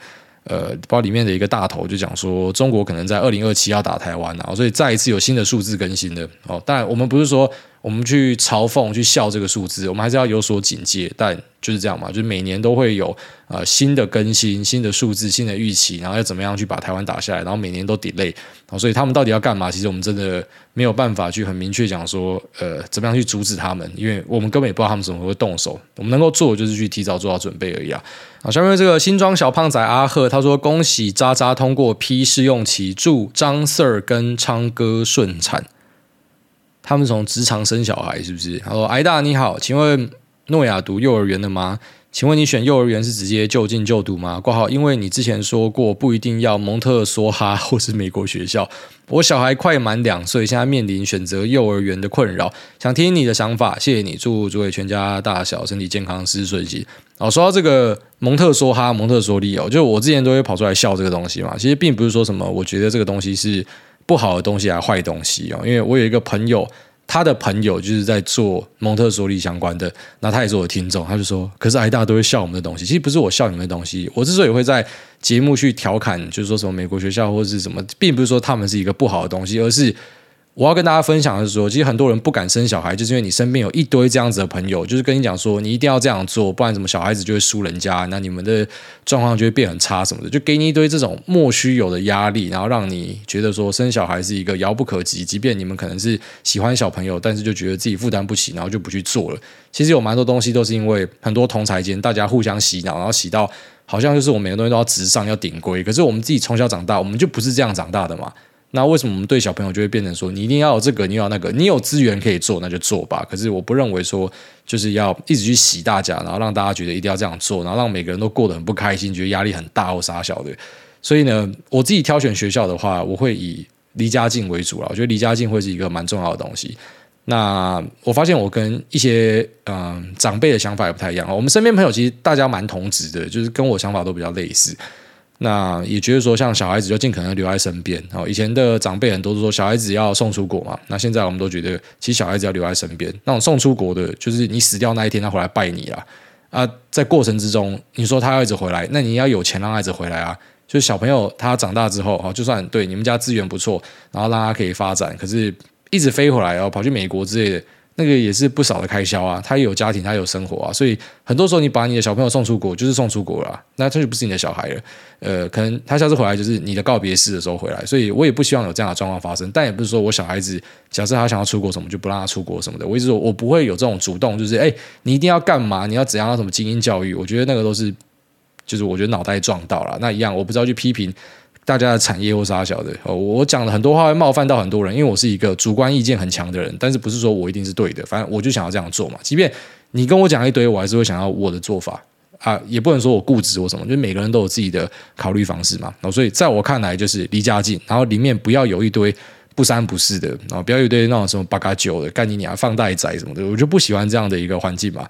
呃，包里面的一个大头就讲说，中国可能在二零二七要打台湾啊，所以再一次有新的数字更新的哦。但我们不是说我们去嘲讽、去笑这个数字，我们还是要有所警戒。但就是这样嘛，就是每年都会有呃新的更新、新的数字、新的预期，然后要怎么样去把台湾打下来，然后每年都 delay。所以他们到底要干嘛？其实我们真的没有办法去很明确讲说，呃，怎么样去阻止他们，因为我们根本也不知道他们怎么会动手。我们能够做就是去提早做好准备而已啊。好，下面这个新装小胖仔阿赫他说：“恭喜渣渣通过 P 试用期，祝张 Sir 跟昌哥顺产。他们从职场生小孩是不是？”他说：“挨大你好，请问诺亚读幼儿园的吗？请问你选幼儿园是直接就近就读吗？挂号，因为你之前说过不一定要蒙特梭哈或是美国学校。我小孩快满两岁，现在面临选择幼儿园的困扰，想听你的想法。谢谢你，祝诸位全家大小身体健康，事事顺心。”哦，说到这个蒙特梭哈、蒙特梭利哦，就我之前都会跑出来笑这个东西嘛。其实并不是说什么，我觉得这个东西是不好的东西还坏东西哦。因为我有一个朋友，他的朋友就是在做蒙特梭利相关的，那他也是我的听众，他就说，可是哎，大家都会笑我们的东西。其实不是我笑你们的东西，我之所以会在节目去调侃，就是说什么美国学校或者是什么，并不是说他们是一个不好的东西，而是。我要跟大家分享的是说，其实很多人不敢生小孩，就是因为你身边有一堆这样子的朋友，就是跟你讲说，你一定要这样做，不然怎么小孩子就会输人家，那你们的状况就会变很差什么的，就给你一堆这种莫须有的压力，然后让你觉得说生小孩是一个遥不可及，即便你们可能是喜欢小朋友，但是就觉得自己负担不起，然后就不去做了。其实有蛮多东西都是因为很多同侪间大家互相洗脑，然后洗到好像就是我每个东西都要直上要顶规，可是我们自己从小长大，我们就不是这样长大的嘛。那为什么我们对小朋友就会变成说，你一定要有这个，你要那个，你有资源可以做，那就做吧。可是我不认为说，就是要一直去洗大家，然后让大家觉得一定要这样做，然后让每个人都过得很不开心，觉得压力很大或啥小的。所以呢，我自己挑选学校的话，我会以离家近为主了。我觉得离家近会是一个蛮重要的东西。那我发现我跟一些嗯、长辈的想法也不太一样。我们身边朋友其实大家蛮同质的，就是跟我想法都比较类似。那也觉得说，像小孩子就尽可能留在身边。以前的长辈很多都说小孩子要送出国嘛。那现在我们都觉得，其实小孩子要留在身边。那种送出国的，就是你死掉那一天，他回来拜你啦。啊，在过程之中，你说他要一直回来，那你要有钱让孩子回来啊。就是小朋友他长大之后，就算对你们家资源不错，然后让他可以发展，可是一直飞回来哦，跑去美国之类的。那个也是不少的开销啊，他有家庭，他有生活啊，所以很多时候你把你的小朋友送出国，就是送出国了，那他就不是你的小孩了。呃，可能他下次回来就是你的告别式的时候回来，所以我也不希望有这样的状况发生。但也不是说我小孩子假设他想要出国什么就不让他出国什么的，我一直说我不会有这种主动，就是哎，你一定要干嘛，你要怎样，要什么精英教育，我觉得那个都是就是我觉得脑袋撞到了。那一样，我不知道去批评。大家的产业或啥小的，我讲了很多话会冒犯到很多人，因为我是一个主观意见很强的人，但是不是说我一定是对的，反正我就想要这样做嘛。即便你跟我讲一堆，我还是会想要我的做法啊，也不能说我固执或什么，就每个人都有自己的考虑方式嘛。所以在我看来，就是离家近，然后里面不要有一堆不三不四的，然后不要有一堆那种什么八嘎九的，干你娘放大仔什么的，我就不喜欢这样的一个环境嘛。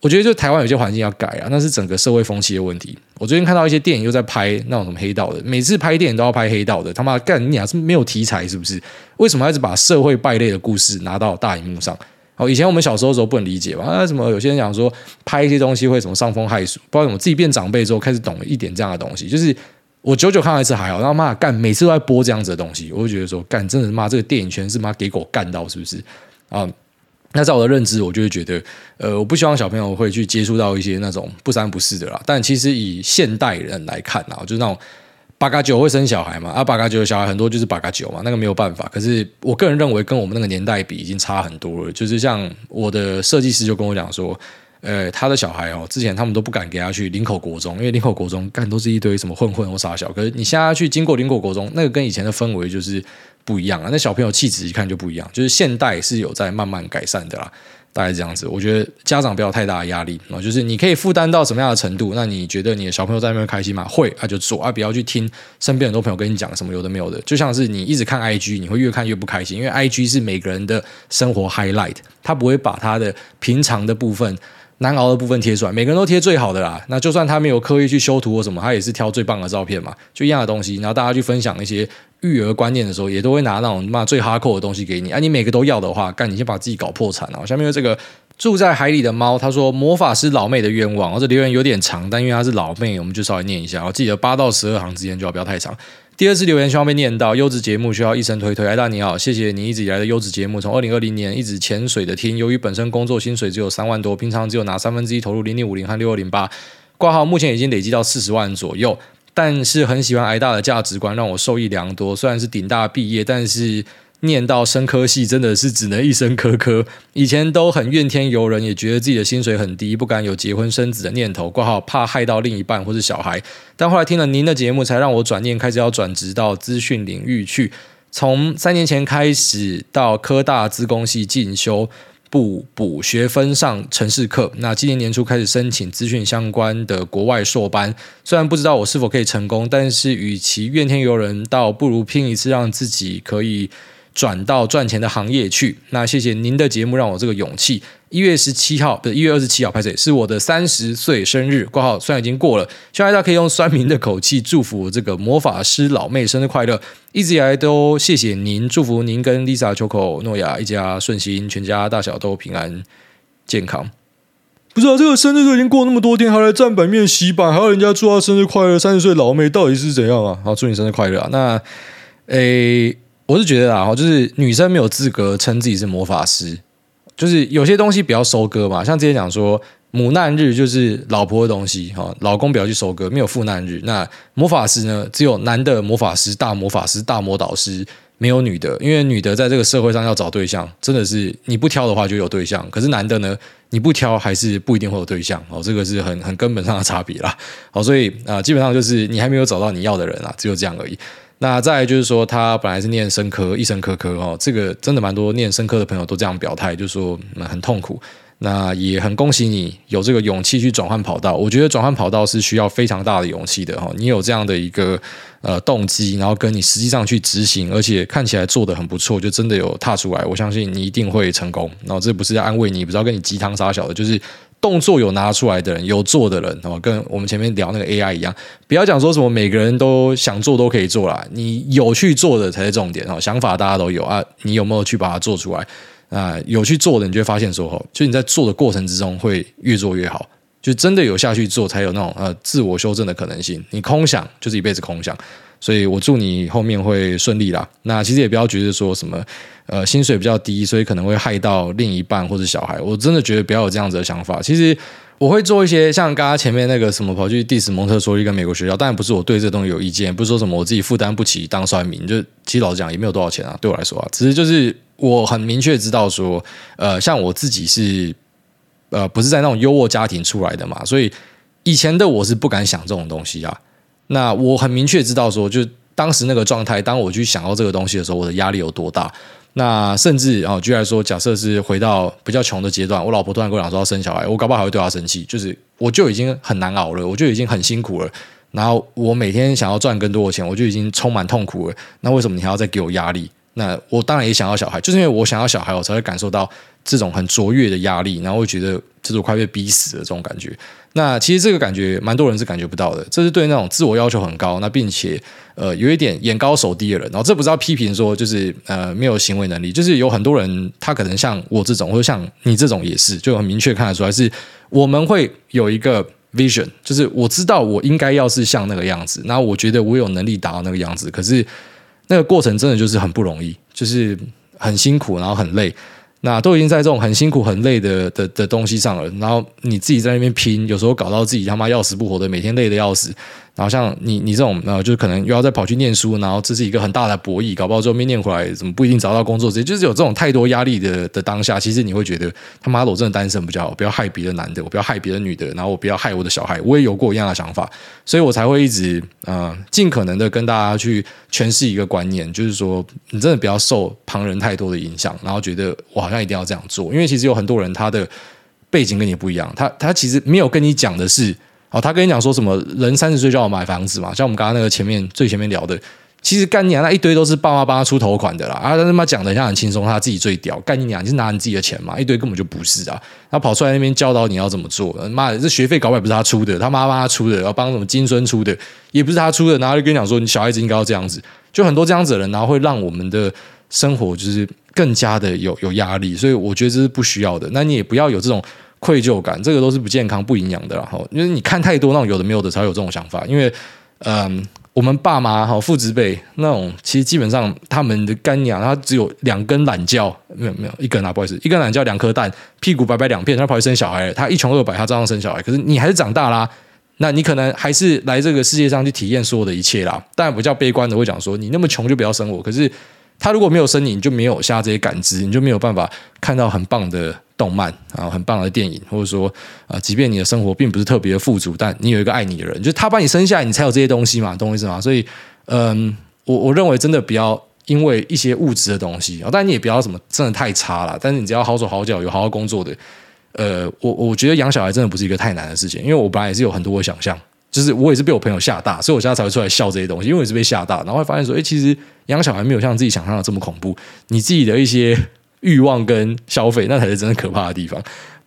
我觉得就台湾有些环境要改啊，那是整个社会风气的问题。我最近看到一些电影又在拍那种什么黑道的，每次拍电影都要拍黑道的，他妈干你俩是没有题材是不是？为什么还是把社会败类的故事拿到大荧幕上？哦，以前我们小时候的时候不能理解嘛，啊什么有些人讲说拍一些东西会什么伤风害俗，不知道怎么自己变长辈之后开始懂了一点这样的东西。就是我久久看到一次还好，然后妈干每次都在播这样子的东西，我就觉得说干真的是妈这个电影圈是妈给狗干到是不是啊？那在我的认知，我就会觉得，呃，我不希望小朋友会去接触到一些那种不三不四的啦。但其实以现代人来看啊，就是那种八嘎九会生小孩嘛，啊，八嘎九的小孩很多就是八嘎九嘛，那个没有办法。可是我个人认为，跟我们那个年代比，已经差很多了。就是像我的设计师就跟我讲说，呃，他的小孩哦，之前他们都不敢给他去林口国中，因为林口国中干都是一堆什么混混或傻小。可是你现在去经过林口国中，那个跟以前的氛围就是。不一样啊，那小朋友气质一看就不一样，就是现代是有在慢慢改善的啦，大概这样子。我觉得家长不要太大的压力啊，就是你可以负担到什么样的程度，那你觉得你的小朋友在那边开心吗？会，那就做啊，不要去听身边很多朋友跟你讲什么有的没有的。就像是你一直看 IG，你会越看越不开心，因为 IG 是每个人的生活 highlight，他不会把他的平常的部分。难熬的部分贴出来，每个人都贴最好的啦。那就算他没有刻意去修图或什么，他也是挑最棒的照片嘛，就一样的东西。然后大家去分享一些育儿观念的时候，也都会拿那种嘛最哈扣的东西给你。啊，你每个都要的话，干你先把自己搞破产了！下面有这个住在海里的猫，他说魔法师老妹的愿望，这留言有点长，但因为他是老妹，我们就稍微念一下。我记得八到十二行之间就要不要太长。第二次留言希望被念到，优质节目需要一生推推。艾大你好，谢谢你一直以来的优质节目，从二零二零年一直潜水的听。由于本身工作薪水只有三万多，平常只有拿三分之一投入零点五零和六二零八挂号，目前已经累积到四十万左右。但是很喜欢艾大的价值观，让我受益良多。虽然是顶大毕业，但是。念到生科系真的是只能一声科科。以前都很怨天尤人，也觉得自己的薪水很低，不敢有结婚生子的念头，挂号怕害到另一半或是小孩。但后来听了您的节目，才让我转念，开始要转职到资讯领域去。从三年前开始到科大资工系进修，补补学分上程式课。那今年年初开始申请资讯相关的国外硕班，虽然不知道我是否可以成功，但是与其怨天尤人，倒不如拼一次，让自己可以。转到赚钱的行业去。那谢谢您的节目，让我这个勇气。一月十七号，不是一月二十七号，拍谢是我的三十岁生日。挂号虽然已经过了，希望大家可以用酸民的口气祝福我这个魔法师老妹生日快乐。一直以来都谢谢您，祝福您跟 Lisa、Choco、诺亚一家顺心，全家大小都平安健康。不知道、啊、这个生日都已经过那么多天，还来站版面洗版，还要人家祝他生日快乐。三十岁老妹到底是怎样啊？好，祝你生日快乐啊！那诶。我是觉得啊，就是女生没有资格称自己是魔法师，就是有些东西不要收割嘛。像之前讲说，母难日就是老婆的东西，哈，老公不要去收割，没有父难日。那魔法师呢，只有男的魔法师、大魔法师、大魔导师，没有女的，因为女的在这个社会上要找对象，真的是你不挑的话就有对象。可是男的呢，你不挑还是不一定会有对象哦，这个是很很根本上的差别啦。好，所以啊，基本上就是你还没有找到你要的人啊，只有这样而已。那再来就是说，他本来是念生科，医生科科哦，这个真的蛮多念生科的朋友都这样表态，就是说很痛苦。那也很恭喜你有这个勇气去转换跑道。我觉得转换跑道是需要非常大的勇气的哈。你有这样的一个呃动机，然后跟你实际上去执行，而且看起来做得很不错，就真的有踏出来。我相信你一定会成功。然后这不是在安慰你，不是要跟你鸡汤撒小的，就是动作有拿出来的人，有做的人哦，跟我们前面聊那个 AI 一样，不要讲说什么每个人都想做都可以做啦，你有去做的才是重点哦。想法大家都有啊，你有没有去把它做出来？啊，有去做的，你就会发现说，吼，就你在做的过程之中会越做越好，就真的有下去做，才有那种呃自我修正的可能性。你空想就是一辈子空想，所以我祝你后面会顺利啦。那其实也不要觉得说什么，呃，薪水比较低，所以可能会害到另一半或者小孩。我真的觉得不要有这样子的想法。其实我会做一些像刚刚前面那个什么跑去 diss 蒙特梭利跟美国学校，当然不是我对这东西有意见，不是说什么我自己负担不起当算命，就其实老实讲也没有多少钱啊，对我来说啊，只是就是。我很明确知道说，呃，像我自己是，呃，不是在那种优渥家庭出来的嘛，所以以前的我是不敢想这种东西啊。那我很明确知道说，就当时那个状态，当我去想到这个东西的时候，我的压力有多大。那甚至啊，举例来说，假设是回到比较穷的阶段，我老婆突然跟我讲说要生小孩，我搞不好还会对她生气。就是我就已经很难熬了，我就已经很辛苦了，然后我每天想要赚更多的钱，我就已经充满痛苦了。那为什么你还要再给我压力？那我当然也想要小孩，就是因为我想要小孩，我才会感受到这种很卓越的压力，然后会觉得就是快被逼死了这种感觉。那其实这个感觉蛮多人是感觉不到的，这是对那种自我要求很高，那并且呃有一点眼高手低的人。然后这不是要批评说就是呃没有行为能力，就是有很多人他可能像我这种，或者像你这种也是，就很明确看得出来是我们会有一个 vision，就是我知道我应该要是像那个样子，那我觉得我有能力达到那个样子，可是。那个过程真的就是很不容易，就是很辛苦，然后很累。那都已经在这种很辛苦、很累的的的东西上了，然后你自己在那边拼，有时候搞到自己他妈要死不活的，每天累的要死。然后像你你这种呃，就是可能又要再跑去念书，然后这是一个很大的博弈，搞不好之后没念回来，怎么不一定找到工作？直接就是有这种太多压力的的当下，其实你会觉得他妈的，我真的单身比较好，不要害别的男的，我不要害别的女的，然后我不要害我的小孩。我也有过一样的想法，所以我才会一直呃尽可能的跟大家去诠释一个观念，就是说你真的不要受旁人太多的影响，然后觉得我好像一定要这样做，因为其实有很多人他的背景跟你不一样，他他其实没有跟你讲的是。哦，他跟你讲说什么？人三十岁就要买房子嘛？像我们刚刚那个前面最前面聊的，其实干娘那一堆都是爸妈帮他出头款的啦。啊，他他妈讲的像很轻松，他自己最屌。干娘，你是拿你自己的钱嘛？一堆根本就不是啊。他跑出来那边教导你要怎么做。妈的，这学费搞不也不是他出的，他妈妈出的，要帮什么金孙出的，也不是他出的。然后就跟你讲说，你小孩子应该要这样子。就很多这样子的人，然后会让我们的生活就是更加的有有压力。所以我觉得这是不需要的。那你也不要有这种。愧疚感，这个都是不健康、不营养的。然后，因为你看太多那种有的没有的，才有这种想法。因为，嗯，我们爸妈哈父执辈那种，其实基本上他们的干娘，他只有两根懒觉，没有没有一根啊，不好意思，一根懒觉，两颗蛋，屁股白白两片，他跑去生小孩，他一穷二白，他照样生小孩。可是你还是长大啦，那你可能还是来这个世界上去体验所有的一切啦。当然，比较悲观的会讲说，你那么穷就不要生我。可是他如果没有生你，你就没有下这些感知，你就没有办法看到很棒的。动漫啊，很棒的电影，或者说啊，即便你的生活并不是特别的富足，但你有一个爱你的人，就是他把你生下来，你才有这些东西嘛，懂我意思吗？所以，嗯，我我认为真的不要因为一些物质的东西，当然你也不要什么真的太差了，但是你只要好手好脚，有好好工作的，呃，我我觉得养小孩真的不是一个太难的事情，因为我本来也是有很多的想象，就是我也是被我朋友吓大，所以我现在才会出来笑这些东西，因为我也是被吓大，然后会发现说，哎，其实养小孩没有像自己想象的这么恐怖，你自己的一些。欲望跟消费，那才是真的可怕的地方。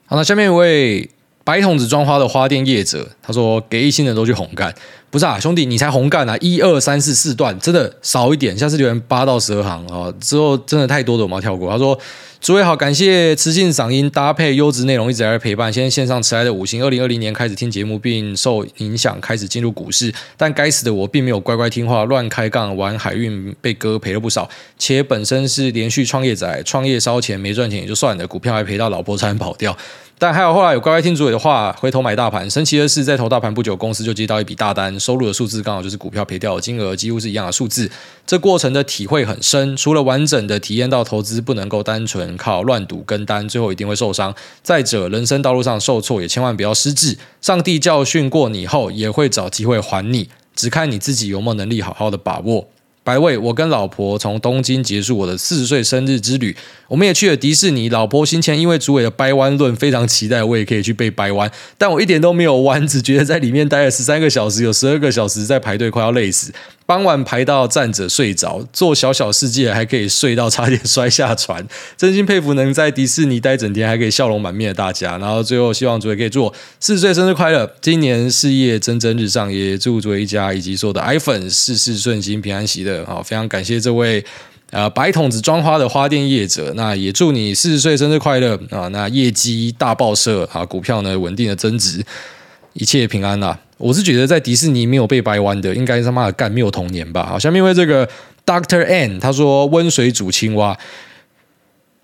好，那下面一位白桶子装花的花店业者，他说：“给一星人都去红干，不是啊，兄弟，你才红干啊！一二三四四段，真的少一点，下次留言八到十二行啊，之后真的太多的我们要跳过。”他说。诸位好，感谢磁性嗓音搭配优质内容一直来陪伴。现在线上迟来的五星，二零二零年开始听节目，并受影响开始进入股市，但该死的我并没有乖乖听话，乱开杠玩海运，被割赔了不少。且本身是连续创业仔，创业烧钱没赚钱也就算了，股票还赔到老婆差点跑掉。但还好，后来有乖乖听主委的话，回头买大盘。神奇的是，在投大盘不久，公司就接到一笔大单，收入的数字刚好就是股票赔掉的金额，几乎是一样的数字。这过程的体会很深，除了完整的体验到投资不能够单纯靠乱赌跟单，最后一定会受伤。再者，人生道路上受挫也千万不要失志。上帝教训过你后，也会找机会还你，只看你自己有没有能力好好的把握。白位，我跟老婆从东京结束我的四十岁生日之旅，我们也去了迪士尼。老婆先前因为主委的掰弯论非常期待，我也可以去被掰弯，但我一点都没有弯，只觉得在里面待了十三个小时，有十二个小时在排队，快要累死。傍晚排到站着睡着，做小小世界还可以睡到差点摔下船，真心佩服能在迪士尼待整天还可以笑容满面的大家。然后最后希望主位可以祝我四十岁生日快乐，今年事业蒸蒸日上，也祝主位一家以及所有的爱粉事事顺心、平安喜乐。好，非常感谢这位呃白桶子装花的花店业者，那也祝你四十岁生日快乐啊！那业绩大爆射啊，股票呢稳定的增值，一切平安啦。我是觉得在迪士尼没有被掰弯的，应该他妈的干没有童年吧。好，下面为这个 Doctor N 他说温水煮青蛙，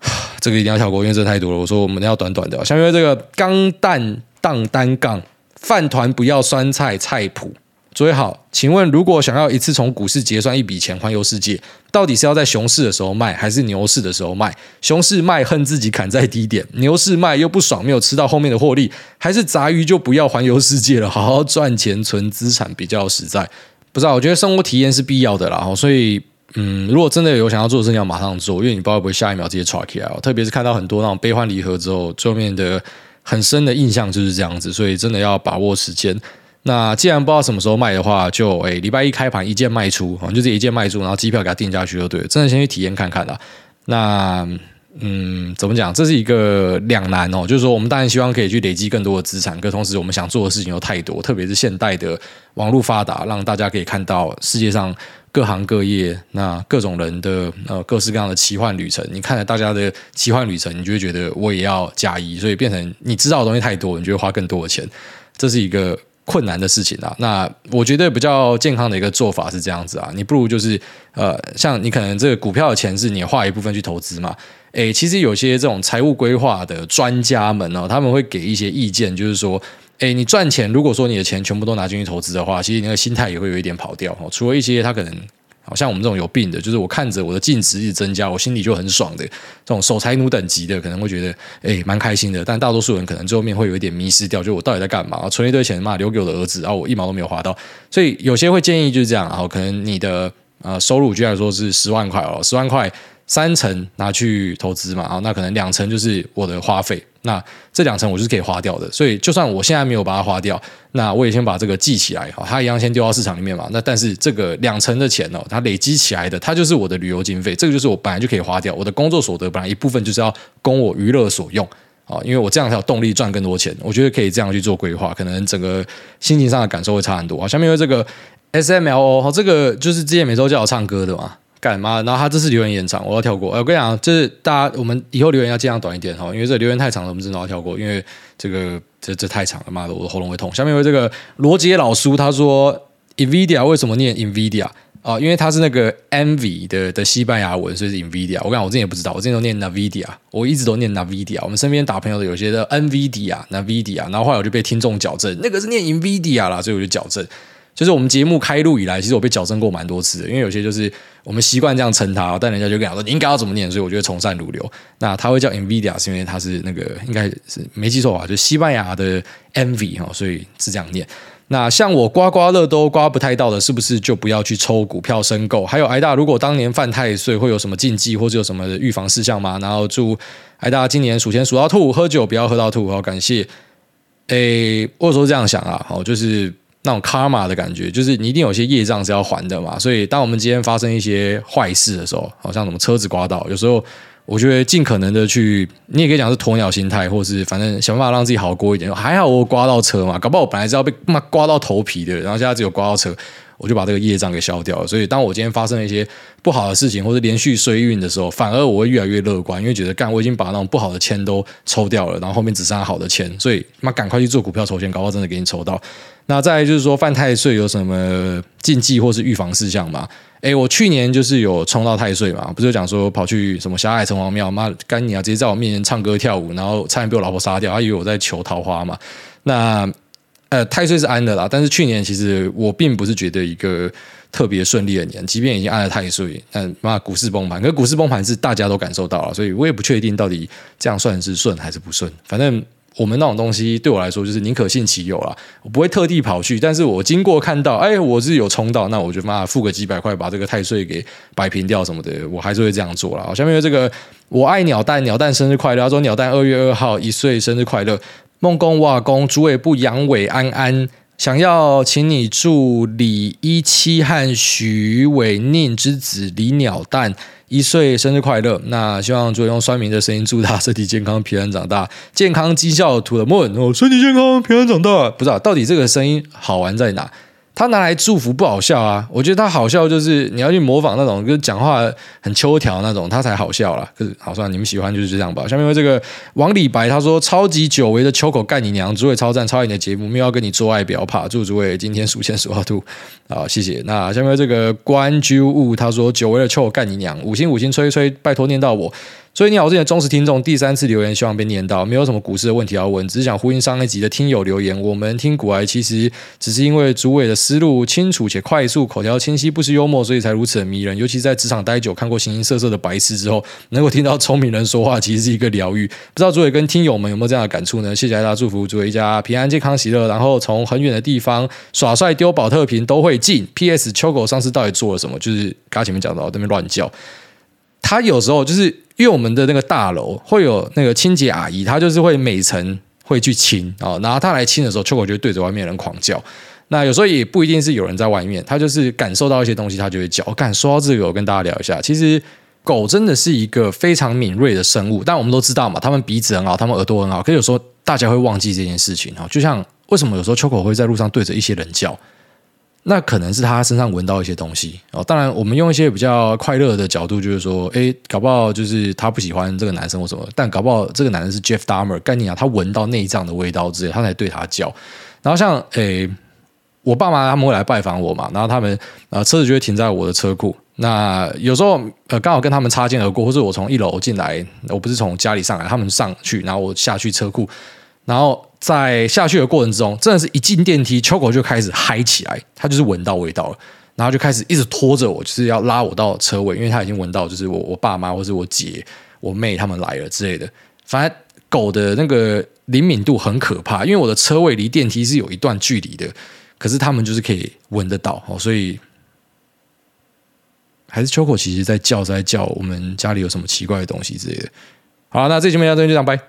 这个一定要跳过，因为这太多了。我说我们要短短的。下面为这个钢蛋当单杠饭团不要酸菜菜谱。所以好，请问如果想要一次从股市结算一笔钱环游世界，到底是要在熊市的时候卖，还是牛市的时候卖？熊市卖恨自己砍在低点，牛市卖又不爽没有吃到后面的获利，还是杂鱼就不要环游世界了，好好赚钱存资产比较实在？不知道，我觉得生活体验是必要的啦。所以，嗯，如果真的有想要做的事情，要马上做，因为你不知道会不会下一秒直接抓起来。特别是看到很多那种悲欢离合之后，最后面的很深的印象就是这样子，所以真的要把握时间。那既然不知道什么时候卖的话，就诶、礼拜一开盘一键卖出，就这一键卖出，然后机票给它定下去就对了。真的先去体验看看啦。那嗯，怎么讲？这是一个两难哦，就是说我们当然希望可以去累积更多的资产，可同时我们想做的事情又太多，特别是现代的网络发达，让大家可以看到世界上各行各业那各种人的呃各式各样的奇幻旅程。你看了大家的奇幻旅程，你就会觉得我也要加一，所以变成你知道的东西太多，你就会花更多的钱。这是一个。困难的事情啊，那我觉得比较健康的一个做法是这样子啊，你不如就是呃，像你可能这个股票的钱是你花一部分去投资嘛，诶，其实有些这种财务规划的专家们哦，他们会给一些意见，就是说，诶，你赚钱，如果说你的钱全部都拿进去投资的话，其实你那个心态也会有一点跑掉哦，除了一些他可能。好像我们这种有病的，就是我看着我的净值一直增加，我心里就很爽的。这种守财奴等级的，可能会觉得诶蛮开心的。但大多数人可能最后面会有一点迷失掉，就我到底在干嘛？存一堆钱嘛，留给我的儿子，然后我一毛都没有花到。所以有些会建议就是这样，然后可能你的呃收入，就来说是十万块哦，十万块。三成拿去投资嘛，啊，那可能两成就是我的花费，那这两成我就是可以花掉的，所以就算我现在没有把它花掉，那我也先把这个记起来，哈，它一样先丢到市场里面嘛，那但是这个两成的钱哦，它累积起来的，它就是我的旅游经费，这个就是我本来就可以花掉，我的工作所得本来一部分就是要供我娱乐所用，啊，因为我这样才有动力赚更多钱，我觉得可以这样去做规划，可能整个心情上的感受会差很多啊。下面有这个 S M L O，这个就是之前每周叫我唱歌的嘛。干嘛？然后他这次留言延长，我要跳过。我跟你讲，就是大家，我们以后留言要尽量短一点哈，因为这留言太长了，我们真的要跳过。因为这个这这太长了，妈的，我的喉咙会痛。下面有这个罗杰老叔他说，NVIDIA 为什么念 NVIDIA 啊？因为他是那个 envy 的的西班牙文，所以是 NVIDIA。我跟你讲，我之前也不知道，我之前都念 NVIDIA，我一直都念 NVIDIA。我们身边打朋友的有些的 NVIDIA、NVIDIA，然后后来我就被听众矫正，那个是念 NVIDIA 啦，所以我就矫正。就是我们节目开录以来，其实我被矫正过蛮多次的，因为有些就是我们习惯这样称他，但人家就跟他说你应该要怎么念，所以我觉得从善如流。那他会叫 NVIDIA，是因为他是那个应该是没记错啊，就西班牙的 Envy 哈，所以是这样念。那像我刮刮乐都刮不太到的，是不是就不要去抽股票申购？还有挨大，如果当年犯太岁会有什么禁忌或者有什么预防事项吗？然后祝挨大今年数钱数到吐，喝酒不要喝到吐。好，感谢。诶，我有时候这样想啊，好，就是。那种卡玛的感觉，就是你一定有些业障是要还的嘛。所以，当我们今天发生一些坏事的时候，好像什么车子刮到，有时候我觉得尽可能的去，你也可以讲是鸵鸟心态，或是反正想办法让自己好过一点。还好我刮到车嘛，搞不好我本来是要被妈刮到头皮的，然后现在只有刮到车。我就把这个业障给消掉了，所以当我今天发生了一些不好的事情，或者连续衰运的时候，反而我会越来越乐观，因为觉得干我已经把那种不好的签都抽掉了，然后后面只剩下好的签，所以妈赶快去做股票筹钱，搞不好真的给你抽到。那再就是说犯太岁有什么禁忌或是预防事项吗？诶，我去年就是有冲到太岁嘛，不是讲说跑去什么狭海城隍庙，妈干你啊，直接在我面前唱歌跳舞，然后差点被我老婆杀掉，她以为我在求桃花嘛，那。呃，太岁是安的啦，但是去年其实我并不是觉得一个特别顺利的年，即便已经安了太岁，但妈股市崩盘，可是股市崩盘是大家都感受到了，所以我也不确定到底这样算是顺还是不顺。反正我们那种东西对我来说就是宁可信其有啦，我不会特地跑去，但是我经过看到，哎，我是有冲到，那我就妈付个几百块把这个太岁给摆平掉什么的，我还是会这样做啦。下面有这个我爱鸟蛋，鸟蛋生日快乐，他说鸟蛋二月二号一岁生日快乐，梦公瓦公主尾部阳痿安安。想要请你祝李一七和许伟宁之子李鸟蛋一岁生日快乐。那希望就用酸民的声音祝他身体健康、平安长大，健康绩效图的梦哦，身体健康、平安长大。不知道到底这个声音好玩在哪？他拿来祝福不好笑啊！我觉得他好笑就是你要去模仿那种，就是讲话很秋条那种，他才好笑啦。可是好算你们喜欢就是这样吧。下面为这个王李白他说：“超级久违的秋口干你娘，主委超赞，超爱你的节目，没有要跟你做爱，不要怕。祝诸位今天数钱数好兔啊，谢谢。那下面这个关居物他说：久违的秋口干你娘，五星五星吹吹，拜托念到我。”所以你好，我是你的忠实听众，第三次留言，希望被念到。没有什么股市的问题要问，只是想呼应上一集的听友留言。我们听股癌其实只是因为主委的思路清楚且快速，口条清晰，不失幽默，所以才如此的迷人。尤其在职场待久，看过形形色色的白痴之后，能够听到聪明人说话，其实是一个疗愈。不知道主委跟听友们有没有这样的感触呢？谢谢大家祝福，主委一家平安健康喜乐。然后从很远的地方耍帅丢宝特瓶都会进。P.S. 秋狗上次到底做了什么？就是刚刚前面讲到那边乱叫。他有时候就是因为我们的那个大楼会有那个清洁阿姨，她就是会每层会去清啊，然后她来清的时候，秋狗就会对着外面人狂叫。那有时候也不一定是有人在外面，他就是感受到一些东西，他就会叫。我敢说到这个，我跟大家聊一下，其实狗真的是一个非常敏锐的生物，但我们都知道嘛，它们鼻子很好，它们耳朵很好，可是有时候大家会忘记这件事情啊。就像为什么有时候秋狗会在路上对着一些人叫？那可能是他身上闻到一些东西哦。当然，我们用一些比较快乐的角度，就是说，诶，搞不好就是他不喜欢这个男生或什么。但搞不好这个男生是 Jeff Dahmer，概念啊，他闻到内脏的味道之类，他才对他叫。然后像诶，我爸妈他们会来拜访我嘛，然后他们呃车子就会停在我的车库。那有时候呃刚好跟他们擦肩而过，或者我从一楼进来，我不是从家里上来，他们上去，然后我下去车库，然后。在下去的过程中，真的是一进电梯，秋狗就开始嗨起来，他就是闻到味道了，然后就开始一直拖着我，就是要拉我到车位，因为他已经闻到，就是我我爸妈或是我姐、我妹他们来了之类的。反正狗的那个灵敏度很可怕，因为我的车位离电梯是有一段距离的，可是他们就是可以闻得到哦，所以还是秋狗其实在叫，在叫我们家里有什么奇怪的东西之类的。好，那这期节目到这边就这样，拜。